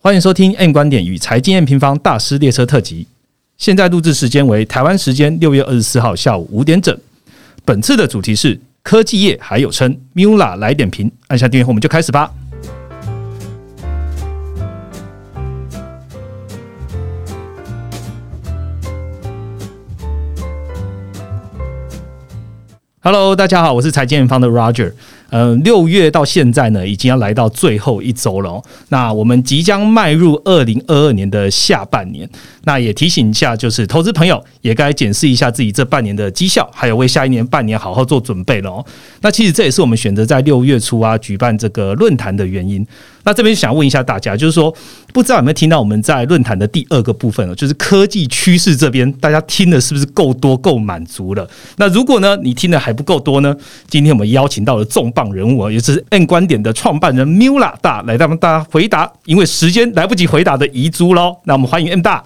欢迎收听 N 观点与财经 N 平方大师列车特辑。现在录制时间为台湾时间六月二十四号下午五点整。本次的主题是科技业还有称 Mula 来点评，按下订阅后我们就开始吧。Hello，大家好，我是财经 N 方的 Roger。嗯，六月到现在呢，已经要来到最后一周了哦。那我们即将迈入二零二二年的下半年。那也提醒一下，就是投资朋友也该检视一下自己这半年的绩效，还有为下一年半年好好做准备了哦。那其实这也是我们选择在六月初啊举办这个论坛的原因。那这边想问一下大家，就是说不知道有没有听到我们在论坛的第二个部分哦，就是科技趋势这边，大家听的是不是够多、够满足了？那如果呢，你听的还不够多呢？今天我们邀请到了重磅人物，也就是 N 观点的创办人 Mula 大来让大家回答，因为时间来不及回答的遗珠喽。那我们欢迎 N 大。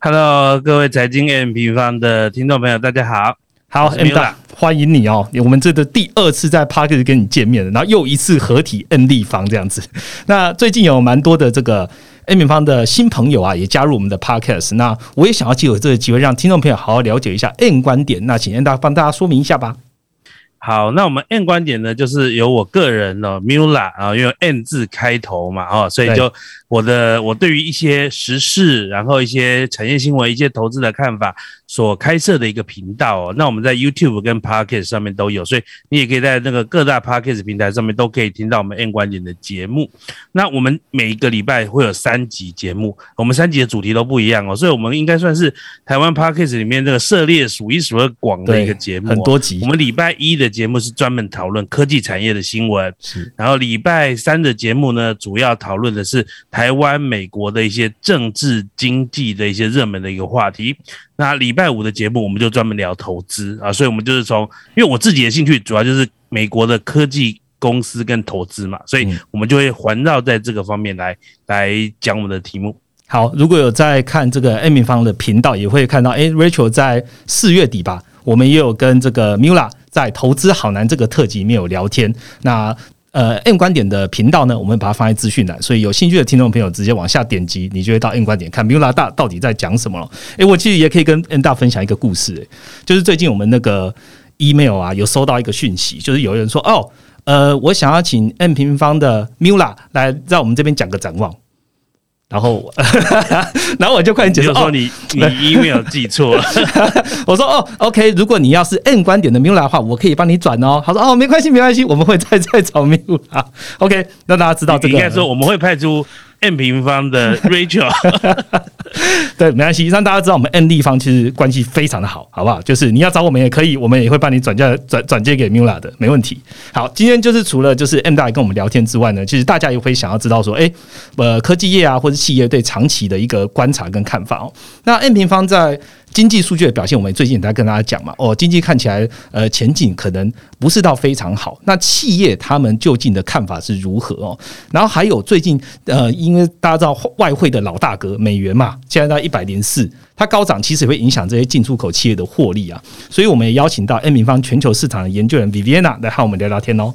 Hello，各位财经 M 平方的听众朋友，大家好。好，M 大，欢迎你哦！我们这的第二次在 p a r k e 跟你见面了然后又一次合体 N 立方这样子。那最近有蛮多的这个 N 平方的新朋友啊，也加入我们的 Podcast。那我也想要借我这个机会，让听众朋友好好了解一下 N 观点。那请 N 大帮大家说明一下吧。好，那我们 N 观点呢，就是由我个人呢，Mula 啊，因为 N 字开头嘛，哦，所以就我的我对于一些时事，然后一些产业新闻，一些投资的看法。所开设的一个频道哦，那我们在 YouTube 跟 Podcast 上面都有，所以你也可以在那个各大 Podcast 平台上面都可以听到我们 N 观点的节目。那我们每一个礼拜会有三集节目，我们三集的主题都不一样哦，所以我们应该算是台湾 Podcast 里面这个涉猎数一数二广的一个节目，很多集。我们礼拜一的节目是专门讨论科技产业的新闻，是。然后礼拜三的节目呢，主要讨论的是台湾、美国的一些政治经济的一些热门的一个话题。那礼拜五的节目，我们就专门聊投资啊，所以我们就是从，因为我自己的兴趣主要就是美国的科技公司跟投资嘛，所以我们就会环绕在这个方面来来讲我们的题目。好，如果有在看这个 A 米方的频道，也会看到，哎，Rachel 在四月底吧，我们也有跟这个 Mula 在投资好难这个特辑里面有聊天。那呃，N 观点的频道呢，我们把它放在资讯栏，所以有兴趣的听众朋友直接往下点击，你就会到 N 观点看 Mula 大到底在讲什么了。诶，我其实也可以跟 N 大分享一个故事，诶，就是最近我们那个 email 啊，有收到一个讯息，就是有人说，哦，呃，我想要请 N 平方的 Mula 来在我们这边讲个展望。然后，然后我就快点解释说你你 email 记错了。我说哦，OK，如果你要是 N 观点的 Mula 的话，我可以帮你转哦。他说哦，没关系，没关系，我们会再再找 Mula。OK，让大家知道这个。应该说我们会派出。N 平方的 Rachel，对，没关系，让大家知道我们 N 立方其实关系非常的好，好不好？就是你要找我们也可以，我们也会帮你转嫁转转接给 Mula 的，没问题。好，今天就是除了就是 N 大跟我们聊天之外呢，其实大家也会想要知道说，哎，呃，科技业啊或者企业对长期的一个观察跟看法哦。那 N 平方在。经济数据的表现，我们最近也在跟大家讲嘛，哦，经济看起来呃前景可能不是到非常好。那企业他们究竟的看法是如何哦？然后还有最近呃，因为大家知道外汇的老大哥美元嘛，现在到一百零四，它高涨其实会影响这些进出口企业的获利啊。所以我们也邀请到 N 平方全球市场的研究员 Viviana 来和我们聊聊天哦。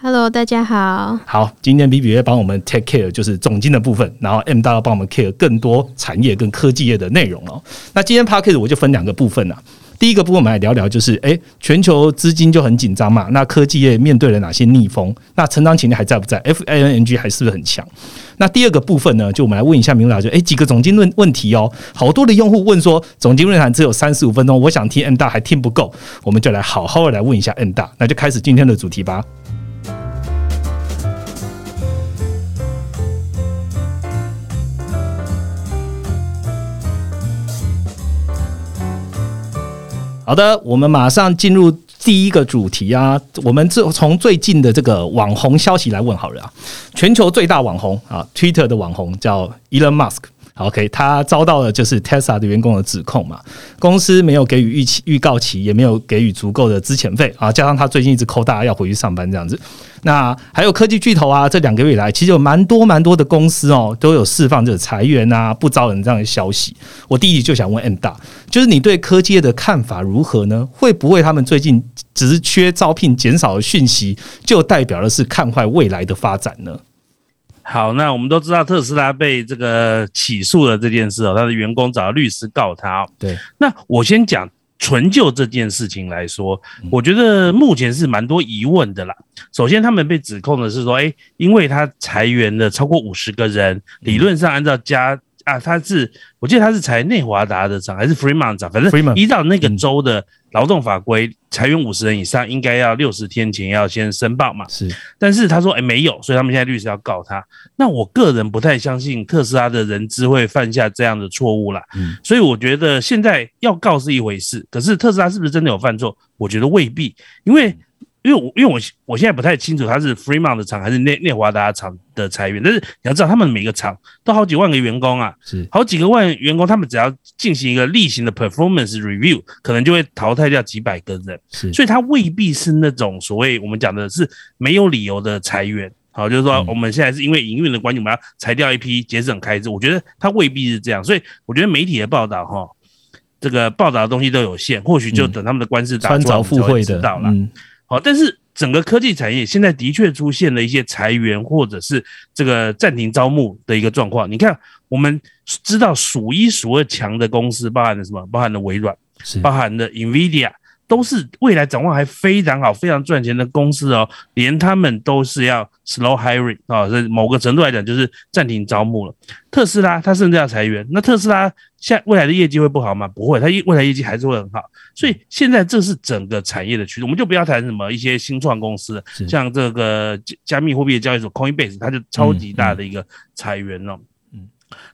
Hello，大家好。好，今天 B B A 帮我们 take care 就是总经的部分，然后 M 大要帮我们 care 更多产业跟科技业的内容哦。那今天 p a c k a g e 我就分两个部分啊。第一个部分我们来聊聊，就是诶，全球资金就很紧张嘛，那科技业面对了哪些逆风？那成长潜力还在不在？F I N N G 还是不是很强？那第二个部分呢，就我们来问一下明老，师诶几个总经论问题哦。好多的用户问说，总经论坛只有三十五分钟，我想听 N 大还听不够，我们就来好好的来问一下 N 大，那就开始今天的主题吧。好的，我们马上进入第一个主题啊。我们这从最近的这个网红消息来问好了啊。全球最大网红啊，Twitter 的网红叫 Elon Musk。OK，他遭到了就是 Tesla 的员工的指控嘛，公司没有给予预期预告期，也没有给予足够的资遣费啊，加上他最近一直扣大家要回去上班这样子。那还有科技巨头啊，这两个月来其实有蛮多蛮多的公司哦，都有释放这个裁员啊、不招人这样的消息。我第一就想问 N 大，就是你对科技业的看法如何呢？会不会他们最近只缺招聘减少的讯息，就代表的是看坏未来的发展呢？好，那我们都知道特斯拉被这个起诉了这件事哦，他的员工找律师告他。对，那我先讲纯就这件事情来说，我觉得目前是蛮多疑问的啦。首先，他们被指控的是说，哎，因为他裁员了超过五十个人，理论上按照加啊，他是我记得他是裁内华达的厂还是 Fremont 厂，反正依照那个州的。劳动法规，裁员五十人以上，应该要六十天前要先申报嘛？是，但是他说，哎，没有，所以他们现在律师要告他。那我个人不太相信特斯拉的人资会犯下这样的错误啦。嗯，所以我觉得现在要告是一回事，可是特斯拉是不是真的有犯错？我觉得未必，因为。因为我因为我我现在不太清楚他是 Fremont 的厂还是内内华达厂的裁员，但是你要知道他们每个厂都好几万个员工啊，是。好几个万员工，他们只要进行一个例行的 performance review，可能就会淘汰掉几百个人，是，所以他未必是那种所谓我们讲的是没有理由的裁员，好，就是说我们现在是因为营运的关系，我们要裁掉一批节省开支，我觉得他未必是这样，所以我觉得媒体的报道哈，这个报道的东西都有限，或许就等他们的官司打出来就会知道了。好，但是整个科技产业现在的确出现了一些裁员或者是这个暂停招募的一个状况。你看，我们知道数一数二强的公司，包含了什么？包含了微软，包含了 Nvidia。都是未来展望还非常好、非常赚钱的公司哦，连他们都是要 slow hiring 啊，所以某个程度来讲就是暂停招募了。特斯拉它甚至要裁员，那特斯拉现未来的业绩会不好吗？不会，它未来业绩还是会很好。所以现在这是整个产业的趋势，我们就不要谈什么一些新创公司，像这个加密货币的交易所 Coinbase，它就超级大的一个裁员了。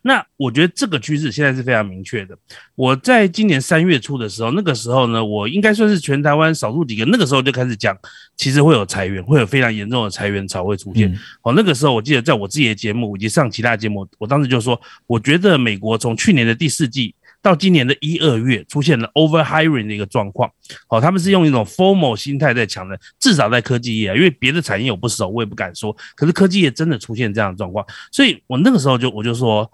那我觉得这个趋势现在是非常明确的。我在今年三月初的时候，那个时候呢，我应该算是全台湾少数几个，那个时候就开始讲，其实会有裁员，会有非常严重的裁员潮会出现。哦，那个时候我记得在我自己的节目以及上其他节目，我当时就说，我觉得美国从去年的第四季。到今年的一二月，出现了 over hiring 的一个状况。好，他们是用一种 formal 心态在抢的，至少在科技业啊，因为别的产业我不熟，我也不敢说。可是科技业真的出现这样的状况，所以我那个时候就我就说，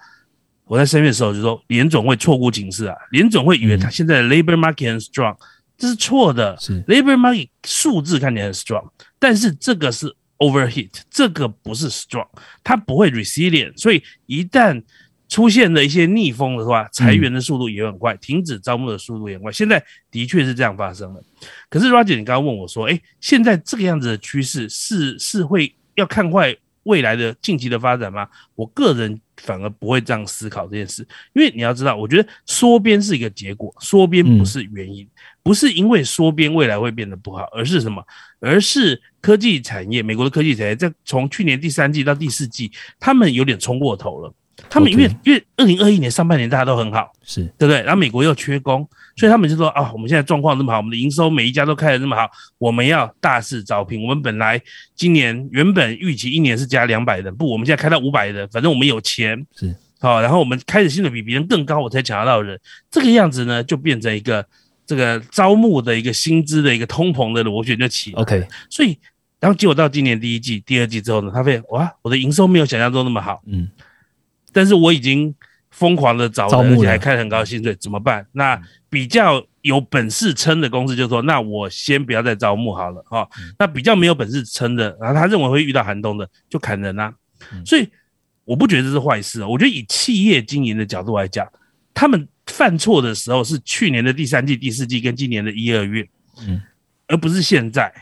我在三月的时候就说，联总会错估警示啊，联总会以为他现在的 labor market 很 strong，这是错的。是 labor market 数字看起来很 strong，但是这个是 overheat，这个不是 strong，它不会 resilient，所以一旦出现了一些逆风的话，裁员的速度也很快，停止招募的速度也很快。现在的确是这样发生的。可是 Roger，你刚刚问我说，哎，现在这个样子的趋势是是会要看坏未来的近期的发展吗？我个人反而不会这样思考这件事，因为你要知道，我觉得缩编是一个结果，缩编不是原因，不是因为缩编未来会变得不好，而是什么？而是科技产业，美国的科技产业在从去年第三季到第四季，他们有点冲过头了。他们因为因为二零二一年上半年大家都很好，是对不对？然后美国又缺工，所以他们就说啊，我们现在状况这么好，我们的营收每一家都开的这么好，我们要大肆招聘。我们本来今年原本预期一年是加两百人，不，我们现在开到五百人，反正我们有钱，是好。然后我们开始薪水比别人更高，我才抢得到人。这个样子呢，就变成一个这个招募的一个薪资的一个通膨的螺旋就起。OK，所以然后结果到今年第一季、第二季之后呢，他发现哇，我的营收没有想象中那么好，嗯。但是我已经疯狂的找人，而且还开很高薪水，怎么办？那比较有本事撑的公司就说：“那我先不要再招募好了。”哈，那比较没有本事撑的，然后他认为会遇到寒冬的，就砍人啊。所以我不觉得这是坏事啊。我觉得以企业经营的角度来讲，他们犯错的时候是去年的第三季、第四季跟今年的一二月，嗯，而不是现在。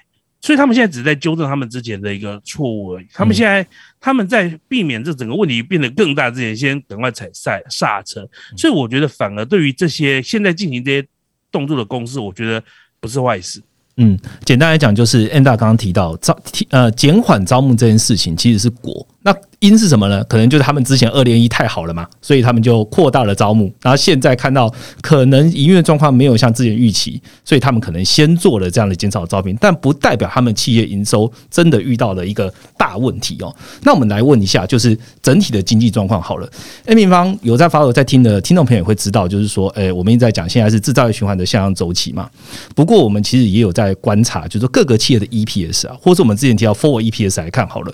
所以他们现在只在纠正他们之前的一个错误而已。他们现在他们在避免这整个问题变得更大之前，先赶快踩刹刹车。所以我觉得，反而对于这些现在进行这些动作的公司，我觉得不是坏事。嗯，简单来讲，就是，Enda 刚刚提到招呃减缓招募这件事情，其实是果。那因是什么呢？可能就是他们之前二连一太好了嘛，所以他们就扩大了招募。然后现在看到可能营运状况没有像之前预期，所以他们可能先做了这样的减少招聘，但不代表他们企业营收真的遇到了一个大问题哦。那我们来问一下，就是整体的经济状况好了。A 平方有在发我在听的听众朋友也会知道，就是说，诶，我们一直在讲现在是制造业循环的向上周期嘛。不过我们其实也有在观察，就是各个企业的 EPS 啊，或者我们之前提到 for EPS 来看好了，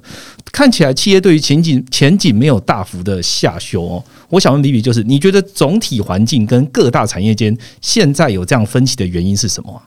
看起来企业对于前景前景没有大幅的下修哦。我想问李比，就是你觉得总体环境跟各大产业间现在有这样分歧的原因是什么？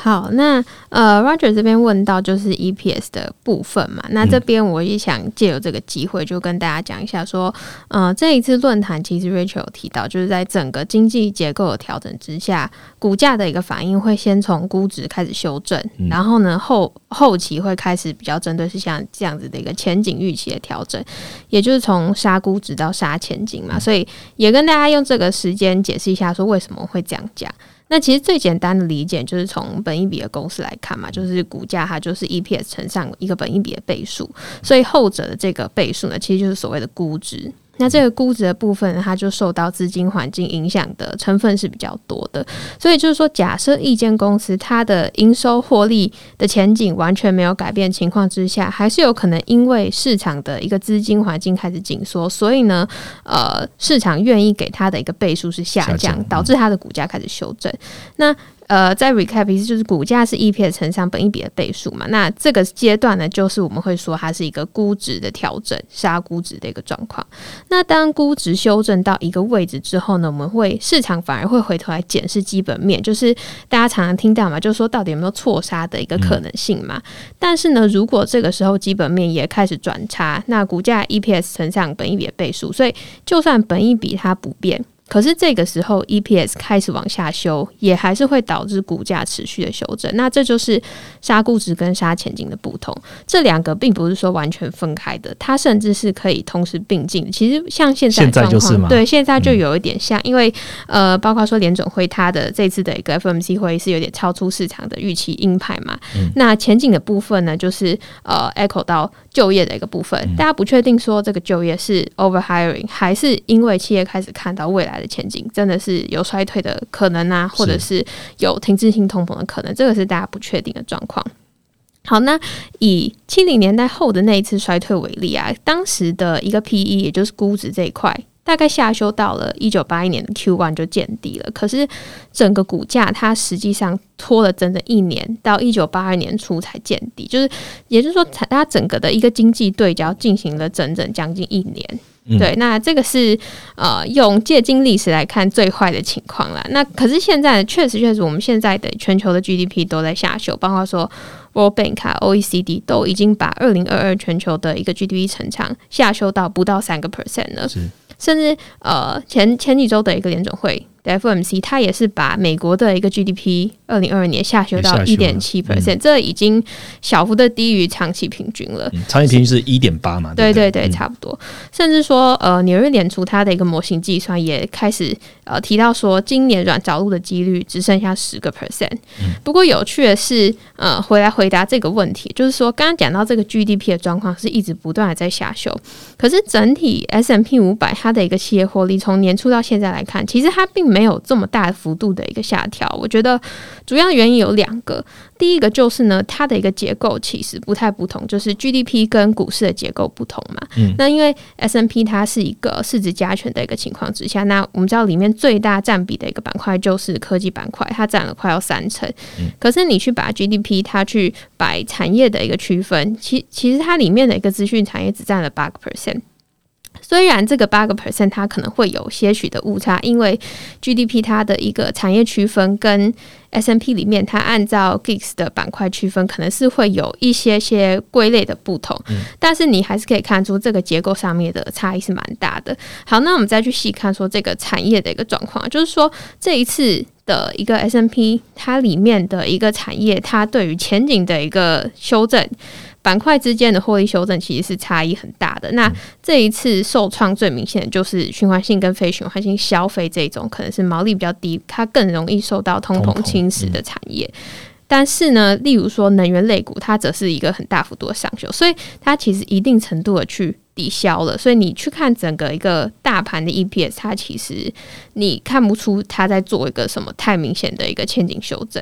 好，那呃，Roger 这边问到就是 EPS 的部分嘛，那这边我也想借由这个机会，就跟大家讲一下，说，呃，这一次论坛其实 Rachel 有提到，就是在整个经济结构的调整之下，股价的一个反应会先从估值开始修正，然后呢后后期会开始比较针对是像这样子的一个前景预期的调整，也就是从杀估值到杀前景嘛，所以也跟大家用这个时间解释一下，说为什么会这样讲。那其实最简单的理解就是从本一比的公式来看嘛，就是股价它就是 EPS 乘上一个本一比的倍数，所以后者的这个倍数呢，其实就是所谓的估值。那这个估值的部分，它就受到资金环境影响的成分是比较多的，所以就是说，假设一间公司它的营收获利的前景完全没有改变情况之下，还是有可能因为市场的一个资金环境开始紧缩，所以呢，呃，市场愿意给它的一个倍数是下降，导致它的股价开始修正。那呃，在 recap 意思就是股价是 EPS 乘上本一比的倍数嘛，那这个阶段呢，就是我们会说它是一个估值的调整，杀估值的一个状况。那当估值修正到一个位置之后呢，我们会市场反而会回头来检视基本面，就是大家常常听到嘛，就是说到底有没有错杀的一个可能性嘛。但是呢，如果这个时候基本面也开始转差，那股价 EPS 乘上本一比的倍数，所以就算本一比它不变。可是这个时候，EPS 开始往下修，也还是会导致股价持续的修正。那这就是杀估值跟杀前景的不同。这两个并不是说完全分开的，它甚至是可以同时并进。其实像现在状况，对现在就有一点像，因为呃，包括说联总会它的这次的一个 FMC 会议是有点超出市场的预期鹰派嘛。那前景的部分呢，就是呃 echo 到就业的一个部分，大家不确定说这个就业是 over hiring 还是因为企业开始看到未来。的前景真的是有衰退的可能啊，或者是有停滞性通膨的可能，这个是大家不确定的状况。好，那以七零年代后的那一次衰退为例啊，当时的一个 P E 也就是估值这一块，大概下修到了一九八一年的 Q one 就见底了。可是整个股价它实际上拖了整整一年，到一九八二年初才见底，就是也就是说，它整个的一个经济对焦进行了整整将近一年。对，那这个是呃用借鉴历史来看最坏的情况了。那可是现在确实确实，我们现在的全球的 GDP 都在下修，包括说 World Bank、OECD 都已经把二零二二全球的一个 GDP 成长下修到不到三个 percent 了，甚至呃前前几周的一个联总会。FMC 它也是把美国的一个 GDP 二零二二年下修到一点七 percent，这已经小幅的低于长期平均了。长期平均是一点八嘛？对对对，差不多。甚至说，呃，纽约联储它的一个模型计算也开始呃提到说，今年软着陆的几率只剩下十个 percent。不过有趣的是，呃，回来回答这个问题，就是说，刚刚讲到这个 GDP 的状况是一直不断的在下修，可是整体 S M P 五百它的一个企业获利从年初到现在来看，其实它并没有这么大幅度的一个下调，我觉得主要原因有两个。第一个就是呢，它的一个结构其实不太不同，就是 GDP 跟股市的结构不同嘛。嗯，那因为 S N P 它是一个市值加权的一个情况之下，那我们知道里面最大占比的一个板块就是科技板块，它占了快要三成。嗯，可是你去把 GDP 它去摆产业的一个区分，其其实它里面的一个资讯产业只占了八个 percent。虽然这个八个 percent 它可能会有些许的误差，因为 GDP 它的一个产业区分跟 S M P 里面它按照 Geeks 的板块区分，可能是会有一些些归类的不同，但是你还是可以看出这个结构上面的差异是蛮大的。好，那我们再去细看说这个产业的一个状况，就是说这一次的一个 S M P 它里面的一个产业，它对于前景的一个修正。板块之间的获利修正其实是差异很大的。那这一次受创最明显的就是循环性跟非循环性消费这种，可能是毛利比较低，它更容易受到通膨侵蚀的产业。但是呢，例如说能源类股，它则是一个很大幅度的上修，所以它其实一定程度的去。抵消了，所以你去看整个一个大盘的 EPS，它其实你看不出它在做一个什么太明显的一个前景修正。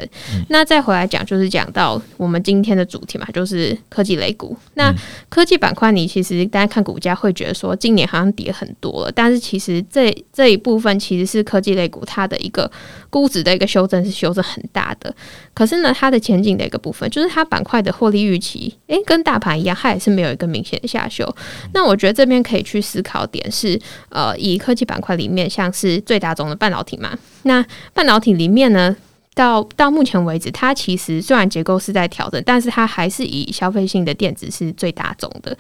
那再回来讲，就是讲到我们今天的主题嘛，就是科技类股。那科技板块，你其实大家看股价会觉得说今年好像跌很多了，但是其实这这一部分其实是科技类股它的一个估值的一个修正是修正很大的。可是呢，它的前景的一个部分，就是它板块的获利预期，诶，跟大盘一样，它也是没有一个明显的下修。那我觉得这边可以去思考点是，呃，以科技板块里面，像是最大宗的半导体嘛，那半导体里面呢，到到目前为止，它其实虽然结构是在调整，但是它还是以消费性的电子是最大宗的。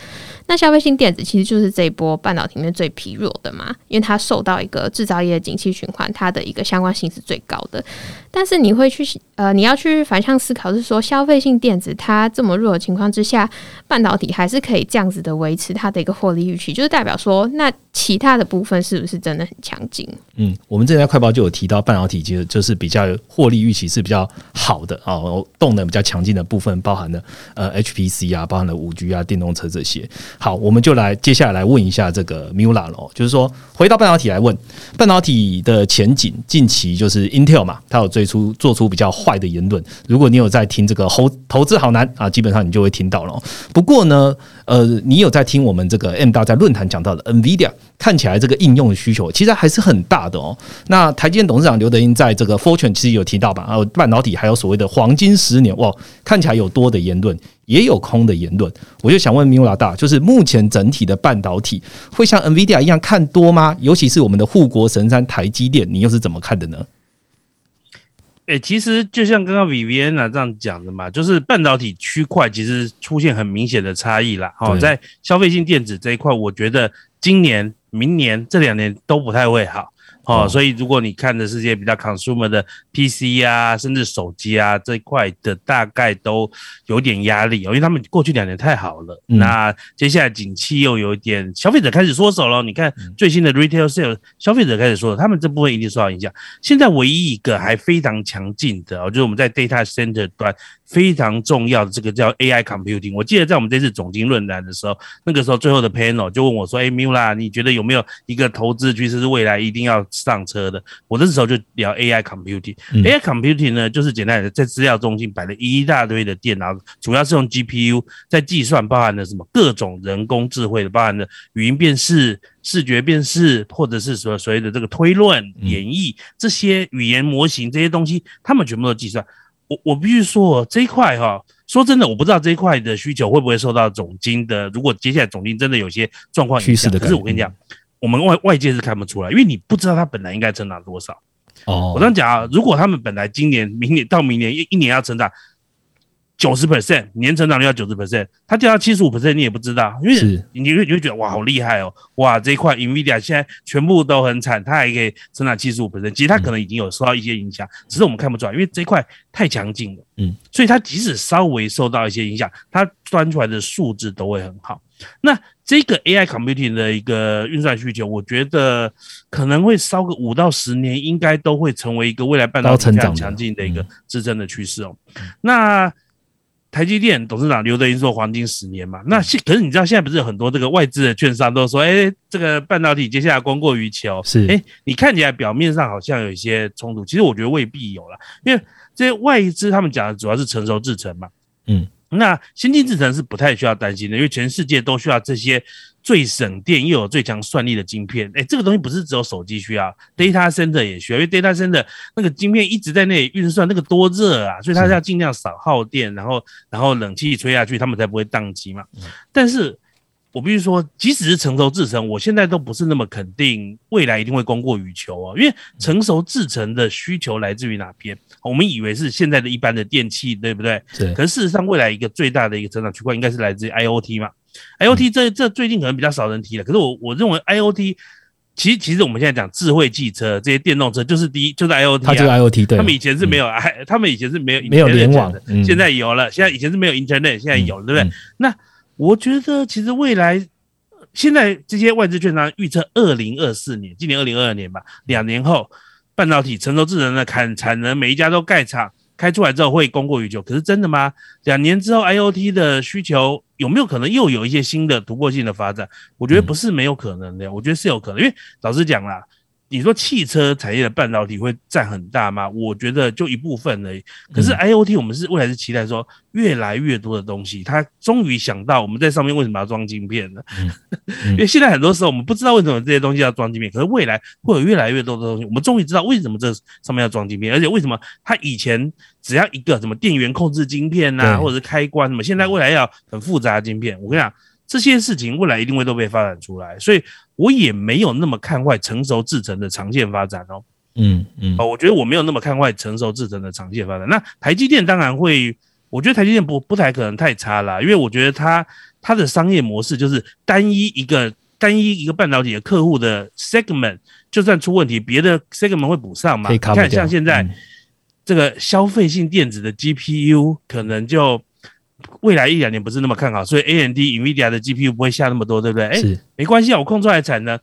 那消费性电子其实就是这一波半导体里面最疲弱的嘛，因为它受到一个制造业的景气循环，它的一个相关性是最高的。但是你会去呃，你要去反向思考，是说消费性电子它这么弱的情况之下，半导体还是可以这样子的维持它的一个获利预期，就是代表说，那其他的部分是不是真的很强劲？嗯，我们之前在快报就有提到，半导体其实就是比较获利预期是比较好的啊，动能比较强劲的部分，包含了呃 HPC 啊，包含了五 G 啊，电动车这些。好，我们就来接下来问一下这个 Mula 喽，就是说回到半导体来问，半导体的前景，近期就是 Intel 嘛，它有最初做出比较坏的言论。如果你有在听这个投投资好难啊，基本上你就会听到了。不过呢，呃，你有在听我们这个 M 大在论坛讲到的 NVIDIA，看起来这个应用的需求其实还是很大的哦。那台积电董事长刘德英在这个 Fortune 其实有提到吧，还有半导体还有所谓的黄金十年哇，看起来有多的言论，也有空的言论。我就想问 Mula 大，就是目前整体的半导体会像 NVIDIA 一样看多吗？尤其是我们的护国神山台积电，你又是怎么看的呢？诶，其实就像刚刚 Viviana 这样讲的嘛，就是半导体区块其实出现很明显的差异啦。哦，在消费性电子这一块，我觉得今年、明年这两年都不太会好。哦，所以如果你看的是些比较 consumer 的 PC 啊，甚至手机啊这一块的，大概都有点压力哦，因为他们过去两年太好了。那接下来景气又有一点，消费者开始缩手了。你看最新的 retail sales，消费者开始缩手，他们这部分一定受到影响。现在唯一一个还非常强劲的哦，就是我们在 data center 端。非常重要的这个叫 AI computing。我记得在我们这次总经论坛的时候，那个时候最后的 panel 就问我说：“哎，Mula，你觉得有没有一个投资趋势是未来一定要上车的？”我那时候就聊 AI computing。AI computing 呢，就是简单的在资料中心摆了一大堆的电脑，主要是用 GPU 在计算，包含了什么各种人工智慧的，包含了语音辨识、视觉辨识，或者是说所谓的这个推论、演绎这些语言模型这些东西，他们全部都计算。我我必须说这一块哈，说真的，我不知道这一块的需求会不会受到总金的。如果接下来总金真的有些状况影响，可是我跟你讲，我们外外界是看不出来，因为你不知道它本来应该成长多少。哦，我这样讲啊，如果他们本来今年、明年到明年一一年要成长。九十 percent 年成长率要九十 percent，它掉到七十五 percent 你也不知道，因为你你会你会觉得哇好厉害哦，哇这一块 Nvidia 现在全部都很惨，它还可以成长七十五 percent，其实它可能已经有受到一些影响，只是我们看不出来，因为这一块太强劲了，嗯，所以它即使稍微受到一些影响，它端出来的数字都会很好。那这个 AI computing 的一个运算需求，我觉得可能会烧个五到十年，应该都会成为一个未来半导体非常强劲的一个支撑的趋势哦。那台积电董事长刘德英说：“黄金十年嘛，那现可是你知道现在不是有很多这个外资的券商都说，哎，这个半导体接下来供过于求，是。哎，你看起来表面上好像有一些冲突，其实我觉得未必有了，因为这些外资他们讲的主要是成熟制程嘛，嗯，那先进制程是不太需要担心的，因为全世界都需要这些。”最省电又有最强算力的晶片，哎，这个东西不是只有手机需要，data center 也需要，因为 data center 那个晶片一直在那里运算，那个多热啊，所以它要尽量少耗电，然后然后冷气吹下去，他们才不会宕机嘛。但是。我必须说，即使是成熟制成，我现在都不是那么肯定未来一定会供过于求哦。因为成熟制成的需求来自于哪边？我们以为是现在的一般的电器，对不对？对。可是事实上，未来一个最大的一个成长区块应该是来自于 IOT 嘛？IOT 这这最近可能比较少人提了。可是我我认为 IOT 其实其实我们现在讲智慧汽车这些电动车就是第一就是 IOT，它就是 IOT，对。他们以前是没有，他们以前是没有没有联网，现在有了。现在以前是没有 Internet，现在有了，对不对？那我觉得其实未来，现在这些外资券商预测，二零二四年，今年二零二二年吧，两年后，半导体成熟智能的产产能，每一家都盖厂，开出来之后会供过于求。可是真的吗？两年之后，IOT 的需求有没有可能又有一些新的突破性的发展？我觉得不是没有可能的，我觉得是有可能，因为老实讲啦。你说汽车产业的半导体会占很大吗？我觉得就一部分而已。可是 IOT 我们是未来是期待说越来越多的东西，它终于想到我们在上面为什么要装晶片呢？因为现在很多时候我们不知道为什么这些东西要装晶片，可是未来会有越来越多的东西，我们终于知道为什么这上面要装晶片，而且为什么它以前只要一个什么电源控制晶片呐，或者是开关什么，现在未来要很复杂的晶片。我跟你讲。这些事情未来一定会都被发展出来，所以我也没有那么看坏成熟制成的长线发展哦。嗯嗯，哦，我觉得我没有那么看坏成熟制程的长线发展。那台积电当然会，我觉得台积电不不太可能太差啦，因为我觉得它它的商业模式就是单一一个单一一个半导体的客户的 segment，就算出问题，别的 segment 会补上嘛。你看像现在嗯这个消费性电子的 GPU 可能就未来一两年不是那么看好，所以 AMD、NVIDIA 的 GPU 不会下那么多，对不对？哎，没关系啊，我空出来产能。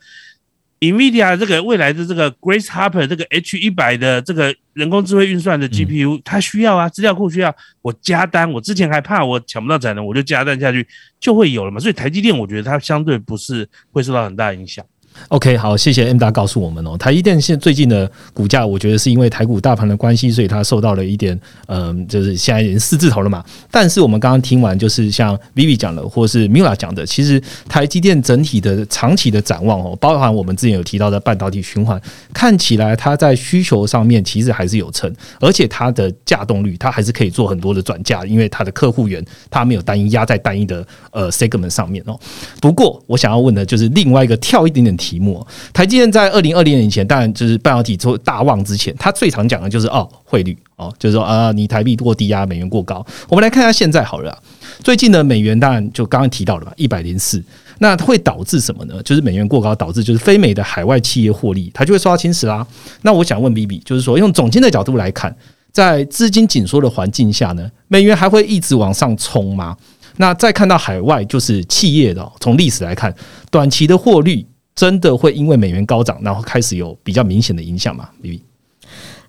NVIDIA 这个未来的这个 Grace Hopper 这个 H 一百的这个人工智慧运算的 GPU，、它需要啊，资料库需要，我加单，我之前还怕我抢不到产能，我就加单下去就会有了嘛。所以台积电我觉得它相对不是会受到很大影响。OK，好，谢谢 M 大告诉我们哦，台积电现最近的股价，我觉得是因为台股大盘的关系，所以它受到了一点，嗯、就是现在已经四字头了嘛。但是我们刚刚听完，就是像 Vivi 讲的，或是 Mila 讲的，其实台积电整体的长期的展望哦，包含我们之前有提到的半导体循环，看起来它在需求上面其实还是有成，而且它的价动率，它还是可以做很多的转嫁，因为它的客户源它没有单一压在单一的呃 segment 上面哦。不过我想要问的就是另外一个跳一点点题目，台积电在二零二零年以前，当然就是半导体做大旺之前，它最常讲的就是哦汇率哦，就是说啊你台币过低啊，美元过高。我们来看一下现在好了，最近的美元当然就刚刚提到了吧，一百零四。那会导致什么呢？就是美元过高，导致就是非美的海外企业获利，它就会受到侵蚀啦。那我想问 B B，就是说用总经的角度来看，在资金紧缩的环境下呢，美元还会一直往上冲吗？那再看到海外就是企业的，从历史来看，短期的获利真的会因为美元高涨，然后开始有比较明显的影响吗？B B，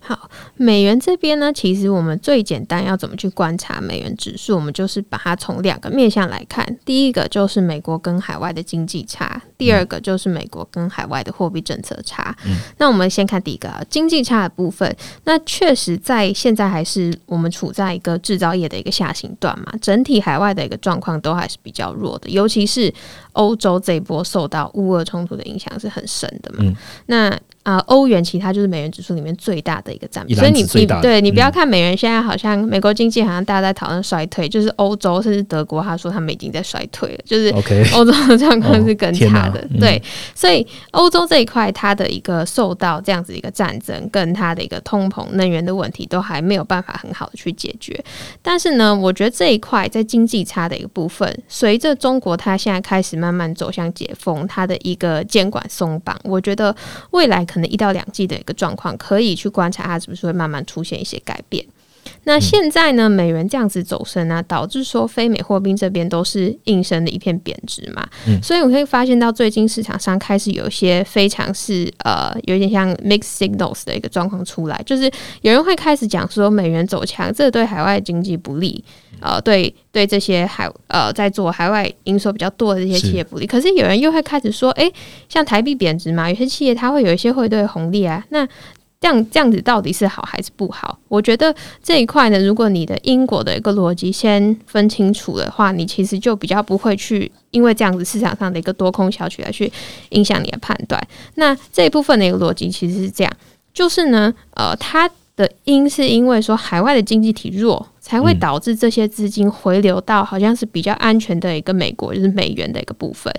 好，美元这边呢，其实我们最简单要怎么去观察美元指数，我们就是把它从两个面向来看。第一个就是美国跟海外的经济差，第二个就是美国跟海外的货币政策差。那我们先看第一个啊，经济差的部分。那确实在现在还是我们处在一个制造业的一个下行段嘛，整体海外的一个状况都还是比较弱的，尤其是欧洲这一波受到乌俄冲突的影响是很深的嘛。嗯那啊，欧、元其实它就是美元指数里面最大的一个占比，所以你你对你不要嗯看美元现在好像美国经济好像大家在讨论衰退，就是欧洲甚至德国他说他们已经在衰退了，就是 欧洲的状况是更差的，嗯对，所以欧洲这一块它的一个受到这样子一个战争跟它的一个通膨能源的问题都还没有办法很好的去解决。但是呢，我觉得这一块在经济差的一个部分，随着中国它现在开始慢慢走向解封，它的一个监管松绑，我觉得未来可能一到两季的一个状况，可以去观察它是不是会慢慢出现一些改变。那现在呢，美元这样子走升啊，导致说非美货币这边都是应声的一片贬值嘛，所以我会发现到最近市场上开始有一些非常是呃有点像 mixed signals 的一个状况出来，就是有人会开始讲说美元走强，这对海外经济不利，呃，对对这些海呃在做海外营收比较多的这些企业不利。可是有人又会开始说，诶，像台币贬值嘛，有些企业它会有一些汇兑红利啊，那。这样这样子到底是好还是不好？我觉得这一块呢，如果你的因果的一个逻辑先分清楚的话，你其实就比较不会去因为这样子市场上的一个多空消息来去影响你的判断。那这一部分的一个逻辑其实是这样，就是呢，呃，它的因是因为说海外的经济体弱，才会导致这些资金回流到好像是比较安全的一个美国，就是美元的一个部分。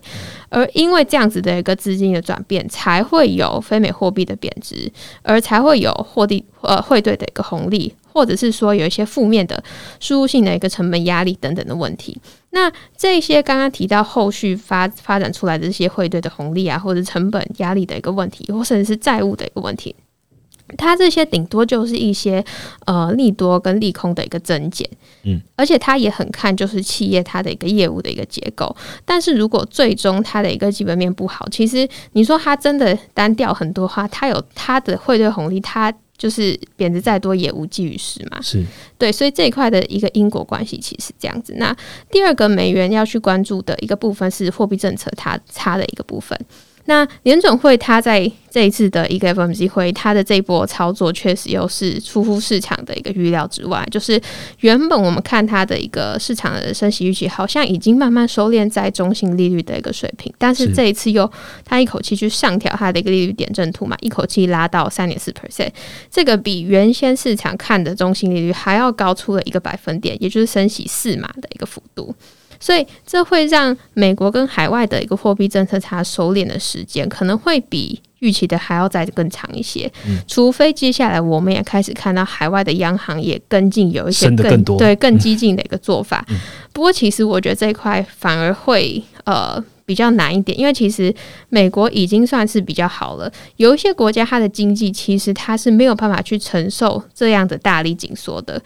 而因为这样子的一个资金的转变，才会有非美货币的贬值，而才会有货币呃汇兑的一个红利，或者是说有一些负面的输入性的一个成本压力等等的问题。那这些刚刚提到后续发发展出来的这些汇兑的红利啊，或者成本压力的一个问题，或甚至是债务的一个问题。它这些顶多就是一些呃利多跟利空的一个增减，嗯，而且它也很看就是企业它的一个业务的一个结构。但是如果最终它的一个基本面不好，其实你说它真的单调很多话，它有它的汇兑红利，它就是贬值再多也无济于事嘛。是对，所以这一块的一个因果关系其实是这样子。那第二个美元要去关注的一个部分是货币政策它差的一个部分。那联准会它在这一次的一个 FOMC 会，它的这一波操作确实又是出乎市场的一个预料之外。就是原本我们看它的一个市场的升息预期，好像已经慢慢收敛在中性利率的一个水平，但是是这一次又它一口气去上调它的一个利率点阵图嘛，一口气拉到三点四 percent，这个比原先市场看的中性利率还要高出了一个百分点，也就是升息四码的一个幅度。所以这会让美国跟海外的一个货币政策差收敛的时间，可能会比预期的还要再更长一些。除非接下来我们也开始看到海外的央行也跟进有一些更对更激进的一个做法。不过，其实我觉得这一块反而会呃。比较难一点，因为其实美国已经算是比较好了。有一些国家，它的经济其实它是没有办法去承受这样的大力紧缩的。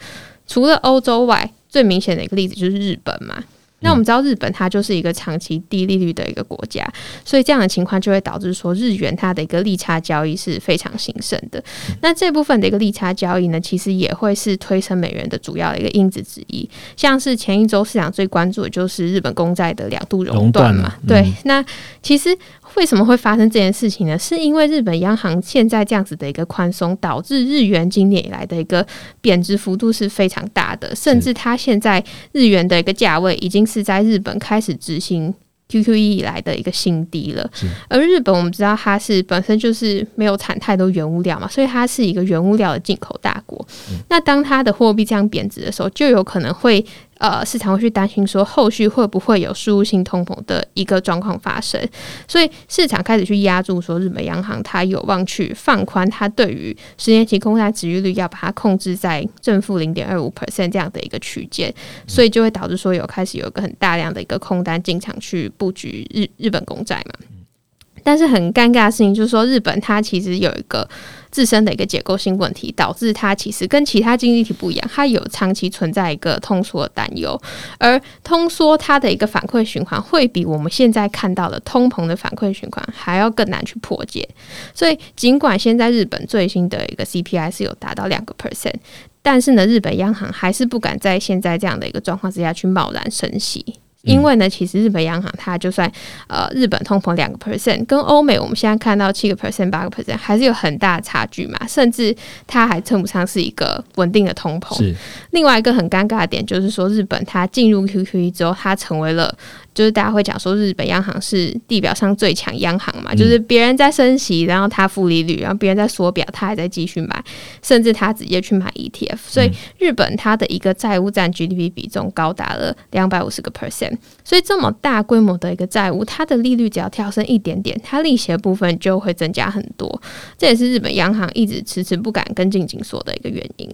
除了欧洲外，最明显的一个例子就是日本嘛。那我们知道日本它就是一个长期低利率的一个国家，所以这样的情况就会导致说日元它的一个利差交易是非常兴盛的。那这部分的一个利差交易呢，其实也会是推升美元的主要的一个因子之一。像是前一周市场最关注的就是日本公债的两度熔断嘛，对。那其实。为什么会发生这件事情呢？是因为日本央行现在这样子的一个宽松，导致日元今年以来的一个贬值幅度是非常大的，甚至它现在日元的一个价位已经是在日本开始执行。QQE 以来的一个新低了，而日本我们知道它是本身就是没有产太多原物料嘛，所以它是一个原物料的进口大国。那当它的货币这样贬值的时候，就有可能会呃市场会去担心说后续会不会有输入性通膨的一个状况发生，所以市场开始去压住说日本央行它有望去放宽它对于十年期公债殖利率要把它控制在正负零点二五 percent 这样的一个区间，所以就会导致说有开始有一个很大量的一个空单进场去。布局日日本公债嘛，但是很尴尬的事情就是说，日本它其实有一个自身的一个结构性问题，导致它其实跟其他经济体不一样，它有长期存在一个通缩的担忧，而通缩它的一个反馈循环会比我们现在看到的通膨的反馈循环还要更难去破解。所以，尽管现在日本最新的一个 CPI 是有达到两个 percent，但是呢，日本央行还是不敢在现在这样的一个状况之下去贸然升息。因为呢，其实日本央行它就算呃日本通膨两个 percent，跟欧美我们现在看到七个 percent、八个 percent 还是有很大的差距嘛，甚至它还称不上是一个稳定的通膨。是另外一个很尴尬的点，就是说日本它进入 QQE 之后，它成为了。就是大家会讲说，日本央行是地表上最强央行嘛，就是别人在升息，然后它负利率，然后别人在缩表，它还在继续买，甚至它直接去买 ETF。所以日本它的一个债务占 GDP 比重高达了两百五十个 percent。所以这么大规模的一个债务，它的利率只要跳升一点点，它利息的部分就会增加很多。这也是日本央行一直迟迟不敢跟进紧缩的一个原因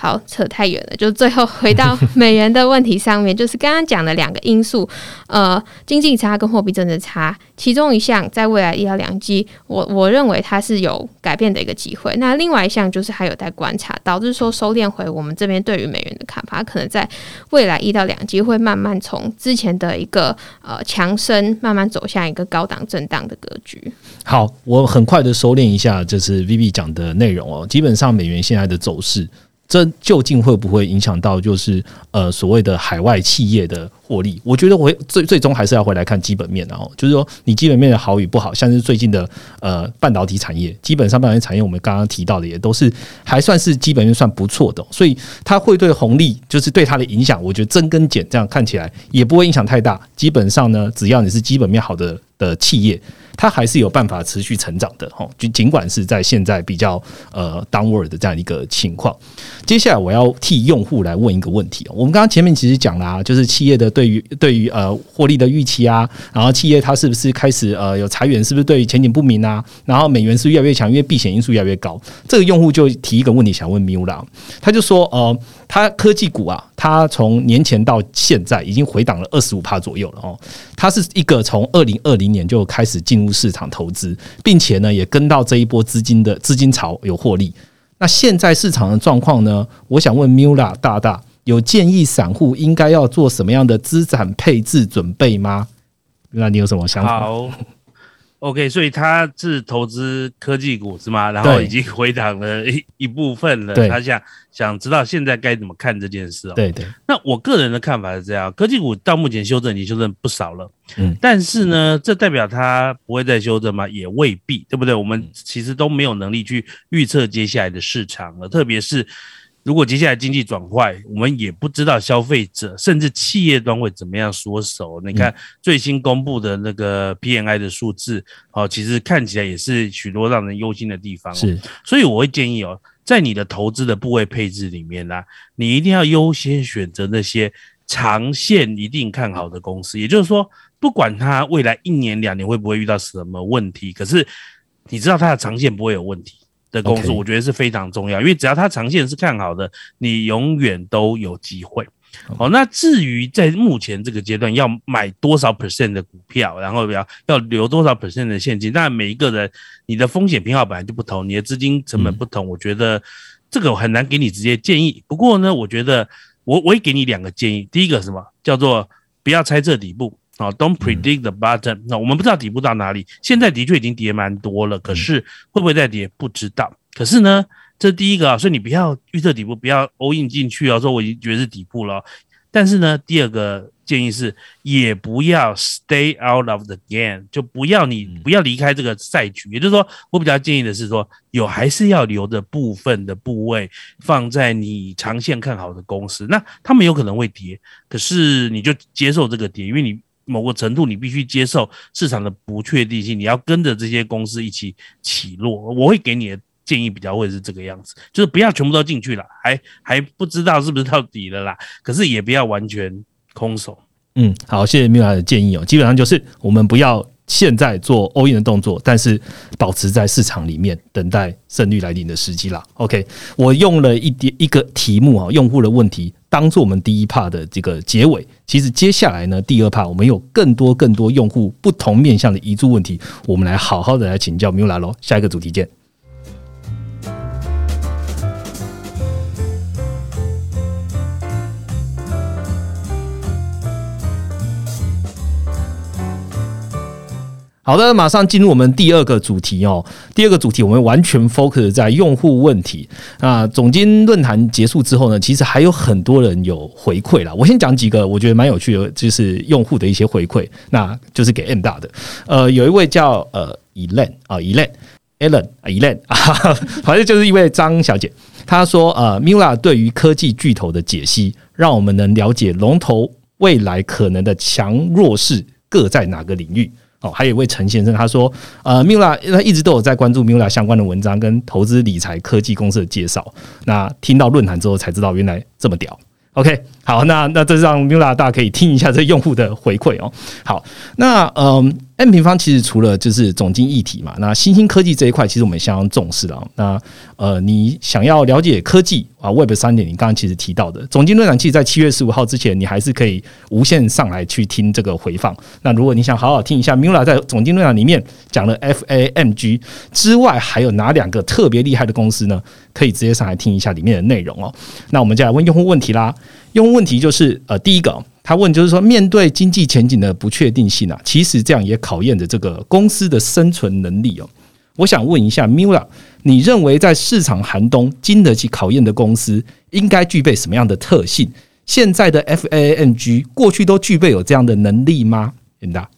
好，扯太远了，就最后回到美元的问题上面，就是刚刚讲的两个因素，呃，经济差跟货币政策差，其中一项在未来一到两季，我我认为它是有改变的一个机会。那另外一项就是还有待观察，导致说收敛回我们这边对于美元的看法，可能在未来一到两季会慢慢从之前的一个呃强升，慢慢走向一个高档震荡的格局。好，我很快的收敛一下，就是 Vivi 讲的内容哦，基本上美元现在的走势。这究竟会不会影响到就是呃所谓的海外企业的获利？我觉得我最最终还是要回来看基本面，然后就是说你基本面的好与不好，像是最近的呃半导体产业，基本上半导体产业我们刚刚提到的也都是还算是基本面算不错的，所以它会对红利就是对它的影响，我觉得增跟减这样看起来也不会影响太大。基本上呢，只要你是基本面好的的企业。它还是有办法持续成长的哈，就尽管是在现在比较呃 downward 的这样一个情况。接下来我要替用户来问一个问题我们刚刚前面其实讲了，就是企业的对于对于呃获利的预期啊，然后企业它是不是开始呃有裁员，是不是对前景不明啊？然后美元是越来越强，因为避险因素越来越高。这个用户就提一个问题想问 Mula，他就说呃。它科技股啊，它从年前到现在已经回档了二十五帕左右了哦。它是一个从二零二零年就开始进入市场投资，并且呢也跟到这一波资金的资金潮有获利。那现在市场的状况呢？我想问 Mula 大大，有建议散户应该要做什么样的资产配置准备吗？那你有什么想法？OK，所以他是投资科技股是吗？然后已经回档了一 一部分了。他想想知道现在该怎么看这件事哦。对对。那我个人的看法是这样：科技股到目前修正已经修正不少了。嗯。但是呢，这代表它不会再修正吗？也未必，对不对？我们其实都没有能力去预测接下来的市场了，特别是。如果接下来经济转坏，我们也不知道消费者甚至企业端会怎么样缩手。你看最新公布的那个 PNI 的数字，哦，其实看起来也是许多让人忧心的地方。是，所以我会建议哦，在你的投资的部位配置里面呢，你一定要优先选择那些长线一定看好的公司。也就是说，不管它未来一年两年会不会遇到什么问题，可是。你知道它的长线不会有问题的公司，我觉得是非常重要，因为只要它长线是看好的，你永远都有机会。好，那至于在目前这个阶段要买多少 percent 的股票，然后要要留多少 percent 的现金，当然每一个人你的风险偏好本来就不同，你的资金成本不同，我觉得这个很难给你直接建议。不过呢，我觉得我我也给你两个建议，第一个什么叫做不要猜测底部。啊，Don't predict the bottom。那我们不知道底部到哪里，现在的确已经跌蛮多了，可是会不会再跌不知道。可是呢，这是第一个啊，所以你不要预测底部，不要 all in 进去哦，说我已经觉得是底部了哦。但是呢，第二个建议是，也不要 stay out of the game，就不要你不要离开这个赛局。也就是说，我比较建议的是说，有还是要留着部分的部位放在你长线看好的公司，那他们有可能会跌，可是你就接受这个跌，因为你。某个程度，你必须接受市场的不确定性，你要跟着这些公司一起起落。我会给你的建议比较会是这个样子，就是不要全部都进去了，还还不知道是不是到底了啦。可是也不要完全空手。嗯，好，谢谢米拉的建议哦。基本上就是我们不要现在做 all in 的动作，但是保持在市场里面等待胜率来临的时机啦。OK，我用了一点一个题目啊，用户的问题当做我们第一帕的这个结尾。其实接下来呢，第二帕我们有更多更多用户不同面向的遗嘱问题，我们来好好的来请教 Mila 喽。下一个主题见。好的，马上进入我们第二个主题哦。第二个主题，我们完全 focus 在用户问题。那总经论坛结束之后呢，其实还有很多人有回馈啦。我先讲几个我觉得蛮有趣的，就是用户的一些回馈，那就是给 M 大的。呃，有一位叫呃 Elen 啊 Elen Ellen 啊 Elen 啊，反正就是一位张小姐，她说呃 Mila 对于科技巨头的解析，让我们能了解龙头未来可能的强弱势各在哪个领域。哦，还有一位陈先生，他说，呃，Mila 他一直都有在关注 Mila 相关的文章跟投资理财科技公司的介绍。那听到论坛之后才知道，原来这么屌。OK，好，那那这让 Mila 大家可以听一下这用户的回馈哦。好，那嗯，M 平方其实除了就是总经议题嘛，那新兴科技这一块其实我们相当重视的。那呃，你想要了解科技啊，Web 三点零，刚刚其实提到的总经论坛，其实在七月十五号之前，你还是可以无限上来去听这个回放。那如果你想好好听一下 Mila 在总经论坛里面讲了 FAMG 之外，还有哪两个特别厉害的公司呢？可以直接上来听一下里面的内容哦。那我们就来问用户问题啦。用户问题就是呃，第一个他问就是说，面对经济前景的不确定性啊，其实这样也考验着这个公司的生存能力哦。我想问一下 Mila，你认为在市场寒冬经得起考验的公司应该具备什么样的特性？现在的 FANG 过去都具备有这样的能力吗？严大，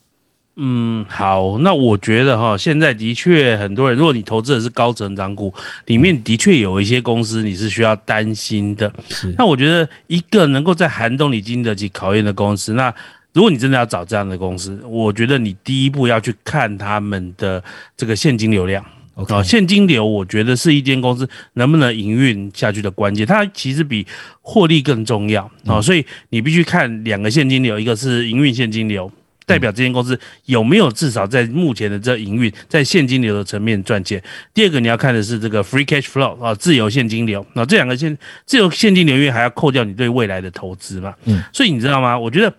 嗯，好，那我觉得哈，现在的确很多人，如果你投资的是高成长股，里面的确有一些公司你是需要担心的。是那我觉得一个能够在寒冬里经得起考验的公司，那如果你真的要找这样的公司，我觉得你第一步要去看他们的这个现金流量。哦，现金流我觉得是一间公司能不能营运下去的关键，它其实比获利更重要哦，所以你必须看两个现金流，一个是营运现金流，代表这间公司有没有至少在目前的这营运在现金流的层面赚钱。第二个你要看的是这个 free cash flow 啊，自由现金流。那这两个现自由现金流，因为还要扣掉你对未来的投资嘛，嗯，所以你知道吗？我觉得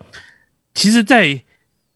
其实，在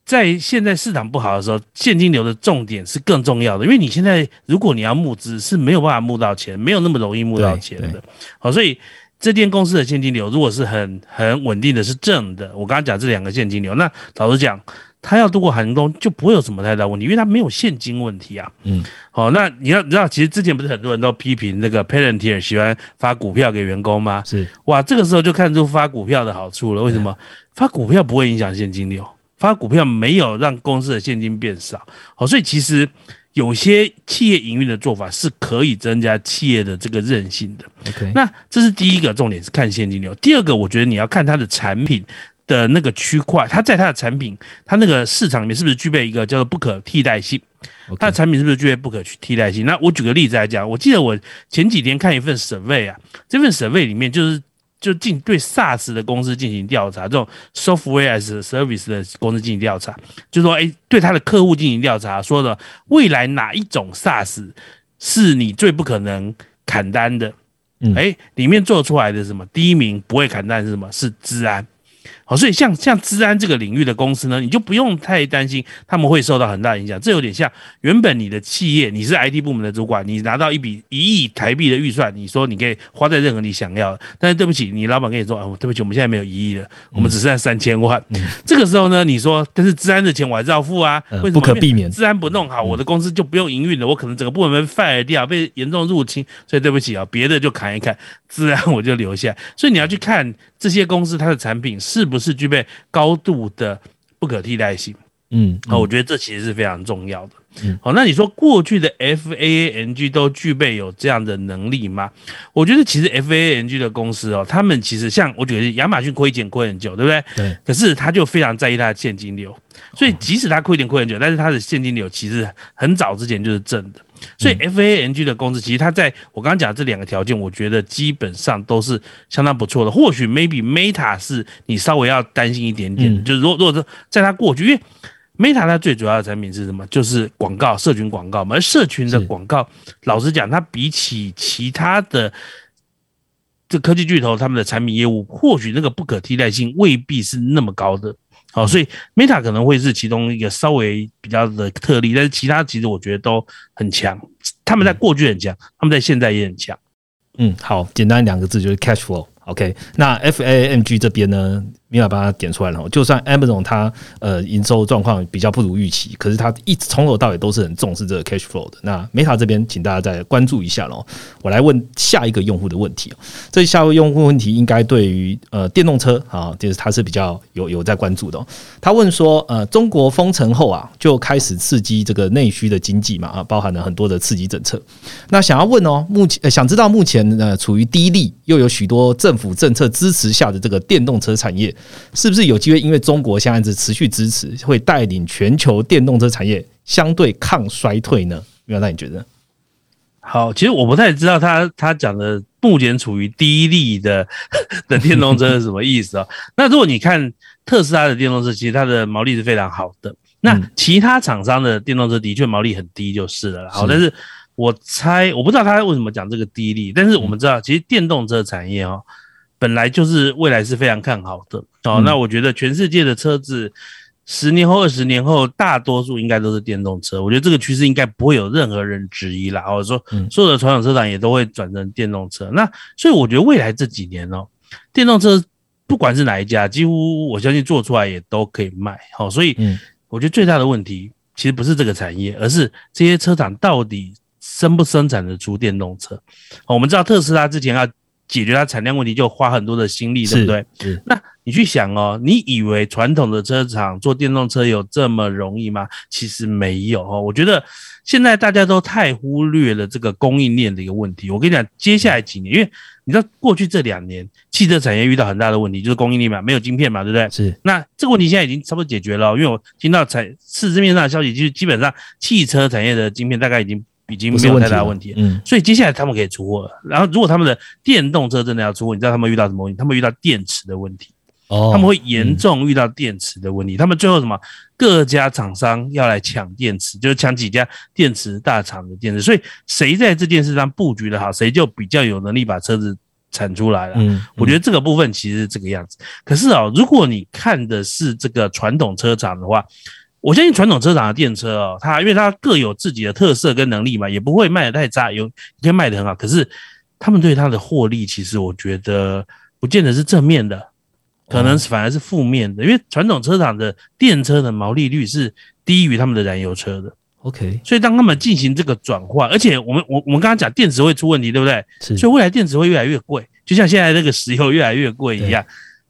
在现在市场不好的时候，现金流的重点是更重要的，因为你现在如果你要募资是没有办法募到钱，没有那么容易募到钱的。好，所以这间公司的现金流如果是很很稳定的，是正的，我刚刚讲这两个现金流，那老实讲，它要度过寒冬就不会有什么太大问题，因为他没有现金问题啊。嗯，好，那你要你知道，其实之前不是很多人都批评那个 Palantir 喜欢发股票给员工吗？是哇，这个时候就看出发股票的好处了。为什么？发股票不会影响现金流，发股票没有让公司的现金变少。好，所以其实有些企业营运的做法是可以增加企业的这个韧性的。OK，那这是第一个重点是看现金流。第二个，我觉得你要看它的产品的那个区块，它在它的产品，它那个市场里面是不是具备一个叫做不可替代性？它的产品是不是具备不可替代性？那我举个例子来讲，我记得我前几天看一份 survey 啊，这份 survey 里面就是就进对 SaaS 的公司进行调查，这种 software as service 的公司进行调查，就说哎，对他的客户进行调查，说的未来哪一种 SaaS 是你最不可能砍单的？哎，里面做出来的什么？第一名不会砍单是什么？是治安。好，所以像像治安这个领域的公司呢，你就不用太担心他们会受到很大影响。这有点像原本你的企业，你是 IT 部门的主管，你拿到一笔一亿台币的预算，你说你可以花在任何你想要的。但是对不起，你老板跟你说，啊，对不起，我们现在没有一亿了，我们只剩下三千万。这个时候呢，你说，但是治安的钱我还是要付啊，为什么？不可避免。治安不弄好，我的公司就不用营运了，我可能整个部门被 fire 掉，被严重入侵。所以对不起啊，别的就砍一砍，治安我就留下。所以你要去看这些公司它的产品是不是具备。高度的不可替代性，嗯，啊，我觉得这其实是非常重要的。嗯，好，那你说过去的 F A N G 都具备有这样的能力吗？我觉得其实 F A N G 的公司哦，他们其实像我觉得亚马逊亏钱亏很久，对不对？对。可是他就非常在意他的现金流，所以即使他亏钱亏很久，但是他的现金流其实很早之前就是正的。所以 F A N G 的公司，其实它在我刚刚讲这两个条件，我觉得基本上都是相当不错的。或许 maybe Meta 是你稍微要担心一点点，就是如果如果说在它过去，因为 Meta 它最主要的产品是什么？就是广告，社群广告嘛。而社群的广告，老实讲，它比起其他的这科技巨头，他们的产品业务，或许那个不可替代性未必是那么高的。好，所以 Meta 可能会是其中一个稍微比较的特例，但是其他其实我觉得都很强。他们在过去很强，他们在现在也很强。嗯，好，简单两个字就是 cash flow。OK，那 F A M G 这边呢？没有把它点出来了。就算 Amazon 它呃营收状况比较不如预期，可是它一直从头到尾都是很重视这个 cash flow 的。那 Meta 这边，请大家再关注一下喽。我来问下一个用户的问题这下一个用户问题应该对于呃电动车啊，就是他是比较有有在关注的。他问说，呃，中国封城后啊，就开始刺激这个内需的经济嘛啊，包含了很多的刺激政策。那想要问哦，目前想知道目前呃处于低利又有许多政府政策支持下的这个电动车产业。是不是有机会？因为中国现在是持续支持，会带领全球电动车产业相对抗衰退呢？没有？那你觉得？好，其实我不太知道他他讲的目前处于低利的 的电动车是什么意思啊？那如果你看特斯拉的电动车，其实它的毛利是非常好的。那其他厂商的电动车的确毛利很低，就是了。好，但是我猜我不知道他为什么讲这个低利，但是我们知道，其实电动车产业哦。本来就是未来是非常看好的哦，那我觉得全世界的车子十年后、二十年后，大多数应该都是电动车。我觉得这个趋势应该不会有任何人质疑啦。或者说，所有的传统车厂也都会转成电动车。那所以我觉得未来这几年哦，电动车不管是哪一家，几乎我相信做出来也都可以卖。好，所以我觉得最大的问题其实不是这个产业，而是这些车厂到底生不生产得出电动车。我们知道特斯拉之前要。解决它产量问题就花很多的心力，对不对？那你去想哦，你以为传统的车厂做电动车有这么容易吗？其实没有哦。我觉得现在大家都太忽略了这个供应链的一个问题。我跟你讲，接下来几年，因为你知道过去这两年汽车产业遇到很大的问题，就是供应链嘛，没有晶片嘛，对不对？是。那这个问题现在已经差不多解决了，因为我听到产市面上的消息，就是基本上汽车产业的晶片大概已经。已经没有太大问题，嗯，所以接下来他们可以出货了。然后，如果他们的电动车真的要出货，你知道他们遇到什么问题？他们遇到电池的问题，哦，他们会严重遇到电池的问题。他们最后什么？各家厂商要来抢电池，就是抢几家电池大厂的电池。所以，谁在这件事上布局的好，谁就比较有能力把车子产出来了。嗯，我觉得这个部分其实是这个样子。可是啊，如果你看的是这个传统车厂的话，我相信传统车厂的电车哦，它因为它各有自己的特色跟能力嘛，也不会卖的太差，有可以卖的很好。可是他们对它的获利，其实我觉得不见得是正面的，可能反而是负面的。因为传统车厂的电车的毛利率是低于他们的燃油车的。OK，所以当他们进行这个转换，而且我们我我们刚刚讲电池会出问题，对不对？是。所以未来电池会越来越贵，就像现在这个石油越来越贵一样。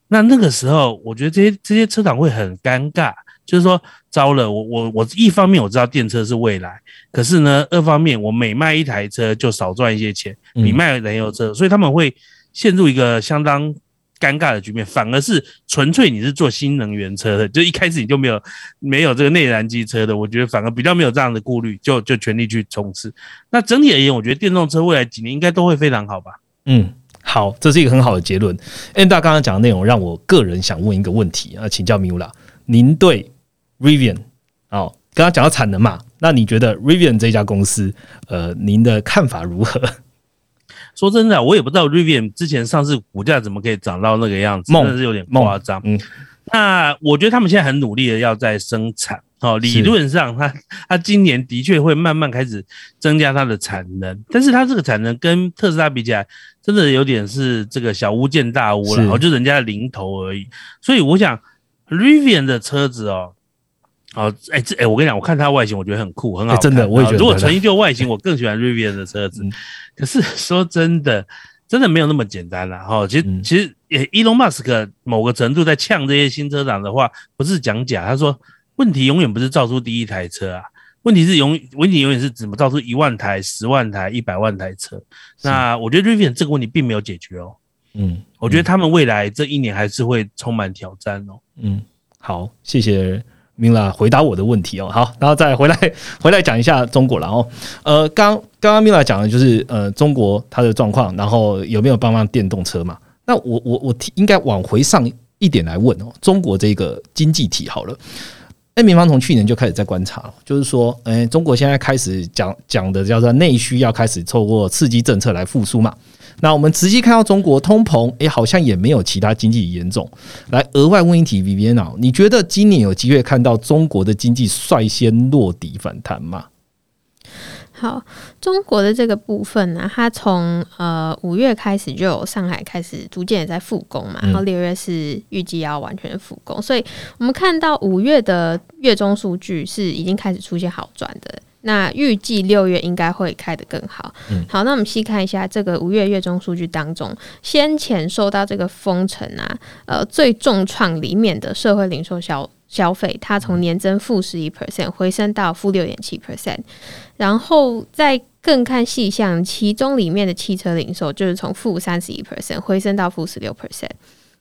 那那个时候，我觉得这些这些车厂会很尴尬。就是说，糟了，我我我一方面我知道电车是未来，可是呢，二方面我每卖一台车就少赚一些钱，比卖燃油车，所以他们会陷入一个相当尴尬的局面。反而是纯粹你是做新能源车的，就一开始你就没有没有这个内燃机车的，我觉得反而比较没有这样的顾虑，就就全力去冲刺。那整体而言，我觉得电动车未来几年应该都会非常好吧？嗯。好，这是一个很好的结论。N 大刚刚讲的内容，让我个人想问一个问题啊，请教米乌拉，您对 Rivian 哦，刚刚讲到产能嘛，那你觉得 Rivian 这家公司，呃，您的看法如何？说真的，我也不知道 Rivian 之前上市股价怎么可以涨到那个样子，真的是有点夸张。嗯，那我觉得他们现在很努力的要在生产，哦，理论上他他今年的确会慢慢开始增加它的产能，但是它这个产能跟特斯拉比起来，真的有点是这个小巫见大巫了，哦，就人家的零头而已。所以我想 Rivian 的车子哦。哦，哎，这哎，我跟你讲，我看它外形，我觉得很酷，很好。真的，我也觉得。如果纯就外形，我更喜欢 Rivian 的车子。可是 说真的，真的没有那么简单了。哈，其实其实也，Elon Musk 某个程度在呛这些新车厂的话，不是讲假。他说，问题永远不是造出第一台车啊，问题是永问题永远是怎么造出一万台、十万台、一百万台车。那我觉得 Rivian 这个问题并没有解决哦。嗯，我觉得他们未来这一年还是会充满挑战哦。嗯，好，谢谢。明了，回答我的问题哦。好，然后再回来 回来讲一下中国了哦。呃，刚刚刚米拉讲的就是呃中国它的状况，然后有没有帮忙电动车嘛？那我我我应该往回上一点来问哦。中国这个经济体好了，哎，民方从去年就开始在观察了，就是说，哎，中国现在开始讲讲的叫做内需要开始透过刺激政策来复苏嘛。那我们直接看到中国通膨，诶，好像也没有其他经济严重。来，额外问一题，Vivian，你觉得今年有机会看到中国的经济率先落底反弹吗？好，中国的这个部分呢，它从呃五月开始就有上海开始逐渐也在复工嘛，然后六月是预计要完全复工，所以我们看到五月的月中数据是已经开始出现好转的。那预计六月应该会开得更好。好，那我们细看一下这个五月月中数据当中，先前受到这个封城啊，呃，最重创里面的社会零售消消费，它从年增负十一 percent 回升到负六点七 percent，然后再更看细项，其中里面的汽车零售就是从负三十一 percent 回升到负十六 percent。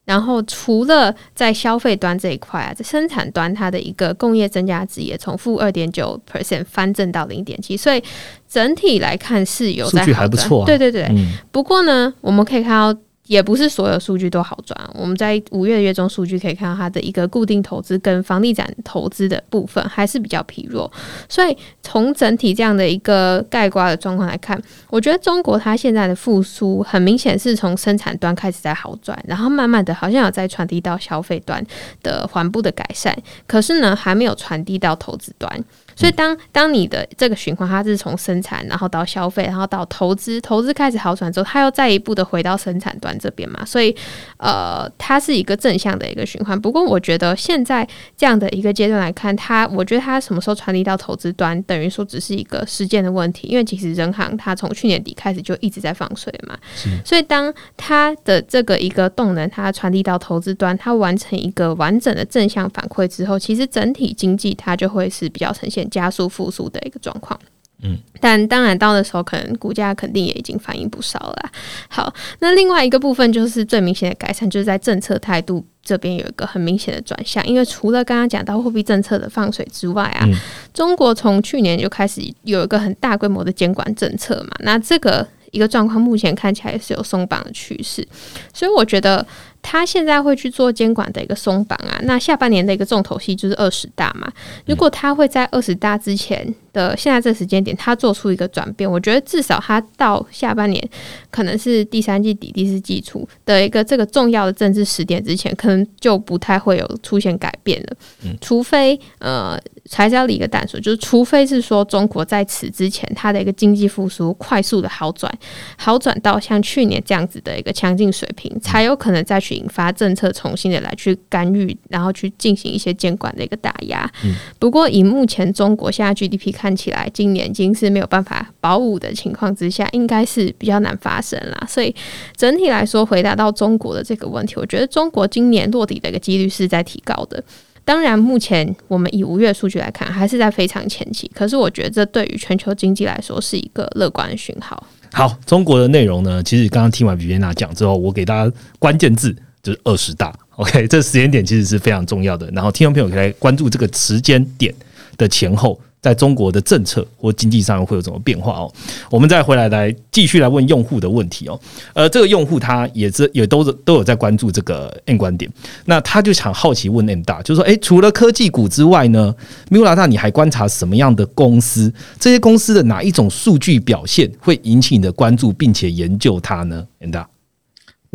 然后除了在消费端这一块啊，在生产端它的一个工业增加值也从负二点九 percent 翻正到零点七，所以整体来看是有数据还不错。对对对，不过呢，我们可以看到。也不是所有数据都好转。我们在五月的月中数据可以看到，它的一个固定投资跟房地产投资的部分还是比较疲弱。所以从整体这样的一个概括的状况来看，我觉得中国它现在的复苏很明显是从生产端开始在好转，然后慢慢的好像有在传递到消费端的缓步的改善，可是呢还没有传递到投资端。所以，当当你的这个循环，它是从生产，然后到消费，然后到投资，投资开始好转之后，它又再一步的回到生产端这边嘛。所以，呃，它是一个正向的一个循环。不过，我觉得现在这样的一个阶段来看，它，我觉得它什么时候传递到投资端，等于说只是一个时间的问题。因为其实人行它从去年底开始就一直在放水嘛。所以，当它的这个一个动能，它传递到投资端，它完成一个完整的正向反馈之后，其实整体经济它就会是比较呈现。加速复苏的一个状况，嗯，但当然到的时候，可能股价肯定也已经反映不少了。好，那另外一个部分就是最明显的改善，就是在政策态度这边有一个很明显的转向。因为除了刚刚讲到货币政策的放水之外啊，中国从去年就开始有一个很大规模的监管政策嘛，那这个一个状况目前看起来是有松绑的趋势，所以我觉得。他现在会去做监管的一个松绑啊，那下半年的一个重头戏就是二十大嘛。如果他会在二十大之前的现在这时间点，它做出一个转变，我觉得至少它到下半年可能是第三季底、第四季初的一个这个重要的政治时点之前，可能就不太会有出现改变了。嗯除非呃，还是要理个淡说，就是除非是说中国在此之前，它的一个经济复苏快速的好转，好转到像去年这样子的一个强劲水平，才有可能再去。引发政策重新的来去干预，然后去进行一些监管的一个打压。嗯，不过以目前中国现在 GDP 看看起来，今年已经是没有办法保五的情况之下，应该是比较难发生啦。所以整体来说，回答到中国的这个问题，我觉得中国今年落地的一个几率是在提高的。当然，目前我们以五月数据来看，还是在非常前期。可是，我觉得这对于全球经济来说是一个乐观的讯号。好，中国的内容呢，其实刚刚听完比 i 娜讲之后，我给大家关键字。就是二十大，OK，这时间点其实是非常重要的。然后听众朋友可以来关注这个时间点的前后。在中国的政策或经济上会有什么变化哦？我们再回来来继续来问用户的问题哦。呃，这个用户他也是也都是都有在关注这个 N 观点，那他就想好奇问 N 大，就是说，诶，除了科技股之外呢，米拉大你还观察什么样的公司？这些公司的哪一种数据表现会引起你的关注，并且研究它呢？N 大，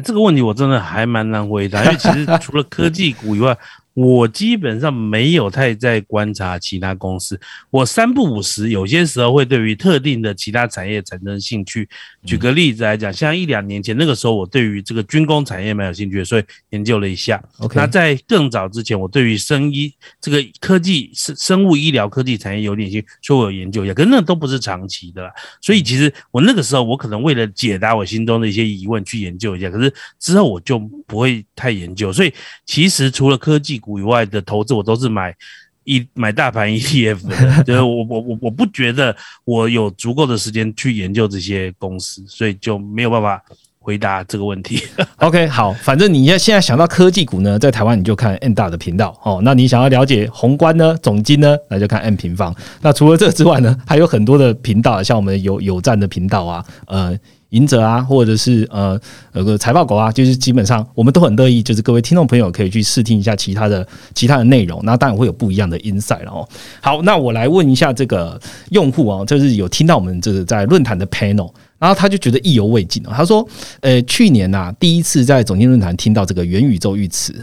这个问题我真的还蛮难回答，因为其实除了科技股以外。我基本上没有太在观察其他公司，我三不五时，有些时候会对于特定的其他产业产生兴趣。举个例子来讲，像一两年前那个时候，我对于这个军工产业蛮有兴趣，所以研究了一下。OK，那在更早之前，我对于生医这个科技生生物医疗科技产业有点兴趣，所以我有研究一下。可是那都不是长期的啦，所以其实我那个时候我可能为了解答我心中的一些疑问去研究一下，可是之后我就不会太研究。所以其实除了科技，股以外的投资，我都是买一买大盘 ETF 的，就是我我我我不觉得我有足够的时间去研究这些公司，所以就没有办法回答这个问题。OK，好，反正你要现在想到科技股呢，在台湾你就看 N 大的频道哦。那你想要了解宏观呢、总金呢，那就看 N 平方。那除了这之外呢，还有很多的频道，像我们有有站的频道啊，呃。赢者啊，或者是呃有个财报狗啊，就是基本上我们都很乐意，就是各位听众朋友可以去试听一下其他的其他的内容，那当然会有不一样的 insight 哦。好，那我来问一下这个用户啊，就是有听到我们这个在论坛的 panel，然后他就觉得意犹未尽。他说，呃，去年呐第一次在总经论坛听到这个元宇宙预词，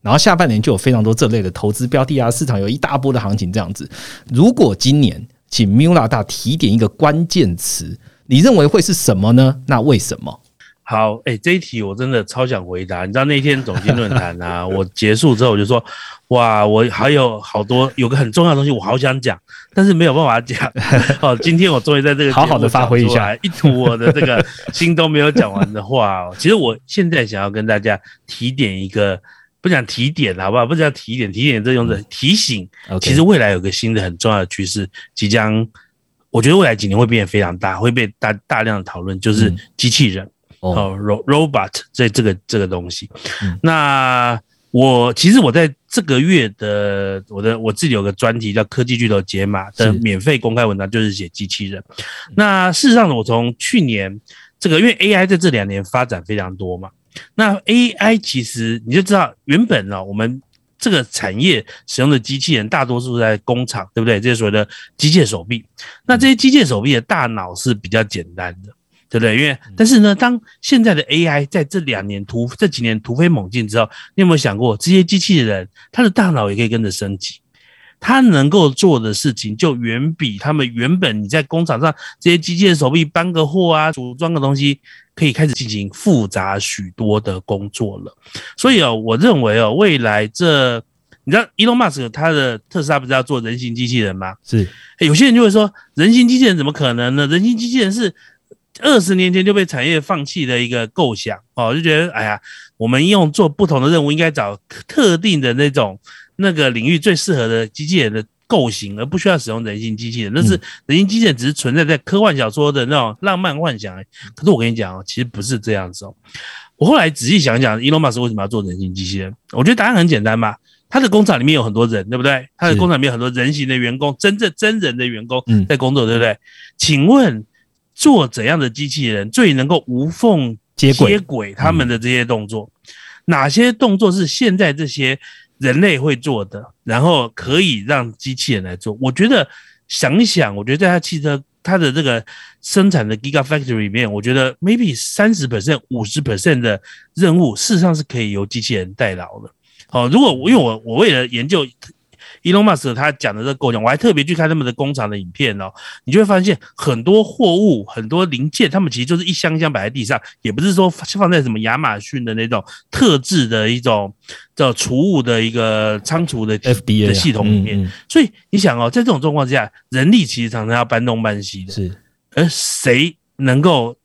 然后下半年就有非常多这类的投资标的啊，市场有一大波的行情这样子。如果今年请 Mula 大提点一个关键词。你认为会是什么呢？那为什么？好，哎，这一题我真的超想回答。你知道那天总经论坛啊，我结束之后我就说，哇，我还有好多有个很重要的东西，我好想讲，但是没有办法讲。哦，今天我终于在这个好好的发挥一下，一吐我的这个 心都没有讲完的话。哦，其实我现在想要跟大家提点一个，不讲提点好不好？不讲提点，提点这用的提醒。其实未来有个新的很重要的趋势即将。我觉得未来几年会变得非常大，会被大大量的讨论，就是机器人哦，robot 这这个这个东西。那我其实我在这个月的我的我自己有个专题叫科技巨头解码的免费公开文章，就是写机器人。那事实上呢，我从去年这个因为 AI 在这两年发展非常多嘛，那 AI 其实你就知道原本呢我们。这个产业使用的机器人大多数在工厂，对不对？这些所谓的机械手臂，那这些机械手臂的大脑是比较简单的，对不对？因为但是呢，当现在的 AI 在这两年突这几年突飞猛进之后，你有没有想过，这些机器人它的大脑也可以跟着升级？它能够做的事情就远比他们原本你在工厂上这些机械手臂搬个货啊、组装个东西，可以开始进行复杂许多的工作了。所以哦，我认为哦，未来这你知道，Elon Musk 他的特斯拉不是要做人形机器人吗？是，有些人就会说，人形机器人怎么可能呢？人形机器人是二十年前就被产业放弃的一个构想哦，就觉得哎呀，我们用做不同的任务，应该找特定的那种。那个领域最适合的机器人的构型，而不需要使用人形机器人。那是人形机器人只是存在在科幻小说的那种浪漫幻想。可是我跟你讲哦，其实不是这样子哦。我后来仔细想想伊隆马斯为什么要做人形机器人？我觉得答案很简单吧。他的工厂里面有很多人，对不对？他的工厂里面有很多人形的员工，真正真人的员工在工作，对不对？请问做怎样的机器人最能够无缝接轨他们的这些动作？哪些动作是现在这些？人类会做的，然后可以让机器人来做。我觉得想一想，我觉得在他汽车它的这个生产的 Gigafactory 里面，我觉得 maybe 三十 percent、五十 percent 的任务，事实上是可以由机器人代劳的。好，如果因为我我为了研究。Elon Musk 他讲的这个构想，我还特别去看他们的工厂的影片哦，你就会发现很多货物、很多零件，他们其实就是一箱一箱摆在地上，也不是说放在什么亚马逊的那种特制的一种叫储物的一个仓储的 FDA 的系统里面。所以你想哦，在这种状况之下，人力其实常常要搬东搬西的。是，而谁能够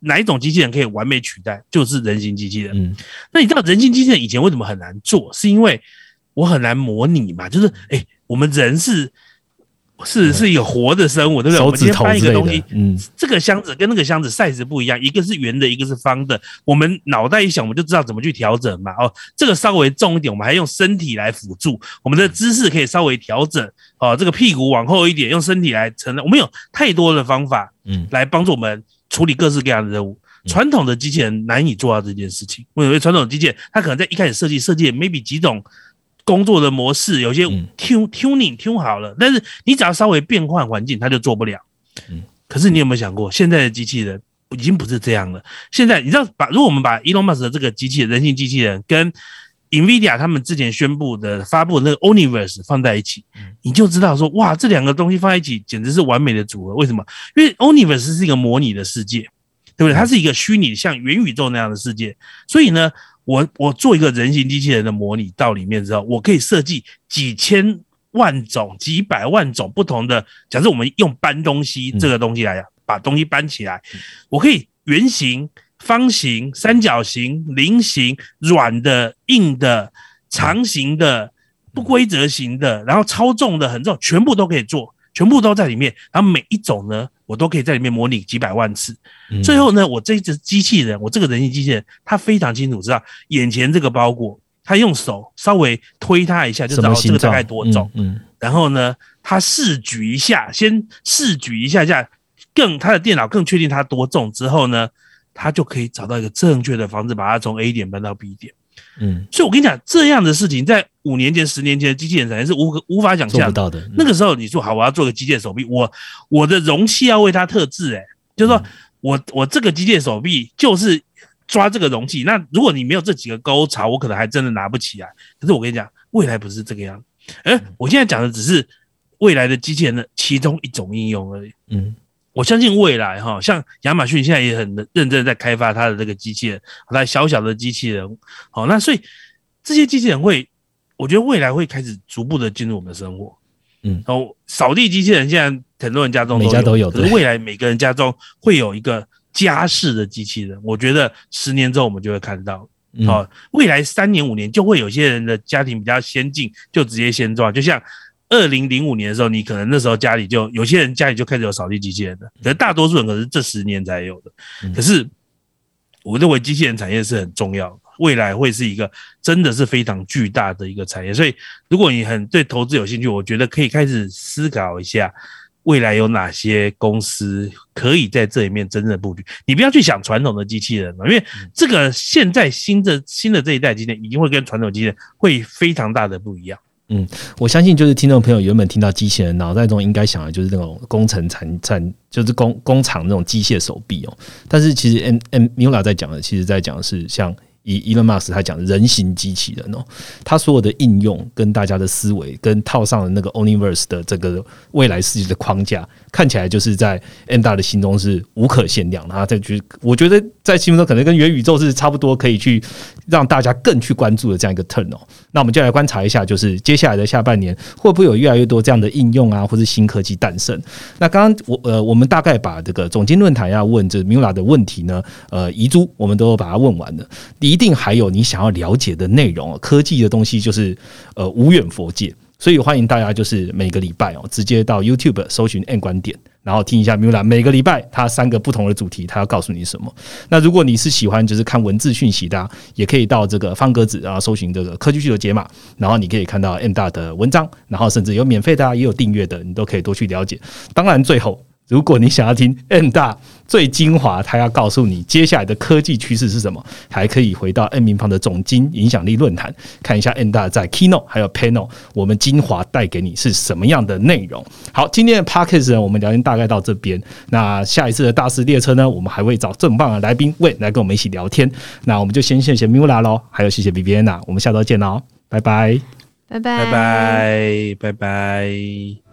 哪一种机器人可以完美取代，就是人形机器人。嗯，那你知道人形机器人以前为什么很难做？是因为我很难模拟嘛，就是哎，我们人是是是有活的生物，对不对？我们今天指头之类搬一个东西，，嗯，这个箱子跟那个箱子 size 不一样，一个是圆的，一个是方的。我们脑袋一想，我们就知道怎么去调整嘛。哦，这个稍微重一点，我们还用身体来辅助，我们的姿势可以稍微调整。哦，这个屁股往后一点，用身体来承认。我们有太多的方法，嗯来帮助我们处理各式各样的任务。传统的机器人难以做到这件事情。因为传统机器人，它可能在一开始设计设计 maybe 几种工作的模式，有些嗯 tune tuning tune 好了，但是你只要稍微变换环境，它就做不了。嗯可是你有没有想过，现在的机器人已经不是这样了？现在你知道，把如果我们把 Elon Musk 的这个机器人人性机器人跟 NVIDIA 他们之前宣布的发布的那个 Omniverse 放在一起，你就知道说，哇，这两个东西放在一起简直是完美的组合。为什么？因为 Omniverse 是一个模拟的世界，对不对？它是一个虚拟像元宇宙那样的世界，所以呢，我我做一个人形机器人的模拟到里面之后，我可以设计几千万种、几百万种不同的。假设我们用搬东西这个东西来讲，把东西搬起来，我可以圆形、方形、三角形、菱形、软的、硬的、长形的、不规则形的，然后超重的、很重，全部都可以做，全部都在里面。然后每一种呢，我都可以在里面模拟几百万次。嗯最后呢，我这只机器人，我这个人形机器人，它非常清楚知道眼前这个包裹，它用手稍微推它一下就知道这个大概多重。嗯，嗯然后呢，它试举一下，先试举一下下，更它的电脑更确定它多重之后呢，它就可以找到一个正确的方式，把它从 A 点搬到 B 点。嗯，所以我跟你讲，这样的事情在五年前、十年前的机器人产业是无可无法想象的。那个时候你说好，我要做个机械手臂，我我的容器要为它特制，哎，就是说我我这个机械手臂就是抓这个容器。那如果你没有这几个沟槽，我可能还真的拿不起来。可是我跟你讲，未来不是这个样子。而我现在讲的只是未来的机器人的其中一种应用而已。嗯我相信未来哈，像亚马逊现在也很认真在开发它的这个机器人，它小小的机器人，好，那所以这些机器人会，我觉得未来会开始逐步的进入我们的生活。嗯然后扫地机器人现在很多人家中每家都有可是未来每个人家中会有一个家式的机器人，我觉得十年之后我们就会看到。嗯好、未来三年五年就会有些人的家庭比较先进，就直接先装。就像二零零五年的时候，你可能那时候家里就有些人家里就开始有扫地机器人的，可是大多数人可能是这十年才有的。嗯可是我认为机器人产业是很重要的，未来会是一个真的是非常巨大的一个产业。所以如果你很对投资有兴趣，我觉得可以开始思考一下。未来有哪些公司可以在这里面真正布局？你不要去想传统的机器人了，因为这个现在新的新的这一代机器人一定会跟传统机器人会非常大的不一样。嗯我相信就是听众朋友原本听到机器人，脑袋中应该想的就是那种工程产产，就是工工厂那种机械手臂哦。但是其实 M M Mila 在讲的，其实在讲的是像以 Elon Musk 他讲的人形机器人哦，他所有的应用跟大家的思维跟套上了那个 Omniverse 的这个未来世界的框架，看起来就是在 M 大的心中是无可限量的。他在觉，我觉得在心目中可能跟元宇宙是差不多，可以去让大家更去关注的这样一个 turn 哦。那我们就来观察一下，就是接下来的下半年会不会有越来越多这样的应用啊，或是新科技诞生？那刚刚我呃，我们大概把这个总经论坛要问这 Mula 的问题呢，呃，遗珠我们都把它问完了，一定还有你想要了解的内容哦。科技的东西就是呃无远佛界，所以欢迎大家就是每个礼拜哦，直接到 YouTube 搜寻 N 观点。然后听一下 Mula 每个礼拜他三个不同的主题，他要告诉你什么。那如果你是喜欢就是看文字讯息的、也可以到这个方格子，然后搜寻这个科技巨头解码，然后你可以看到 M 大的文章，然后甚至有免费的、啊，也有订阅的，你都可以多去了解。当然，最后如果你想要听 N 大最精华，他要告诉你接下来的科技趋势是什么，还可以回到 N 平方的总经影响力论坛看一下 N 大在 Keynote 还有 Panel 我们精华带给你是什么样的内容。好，今天的 Podcast 呢，我们聊天大概到这边。那下一次的大师列车呢，我们还会找正棒的来宾喂来跟我们一起聊天。那我们就先谢谢 Mula 喽，还有谢谢 Viviana，我们下周见喽，拜拜。拜拜拜拜拜拜。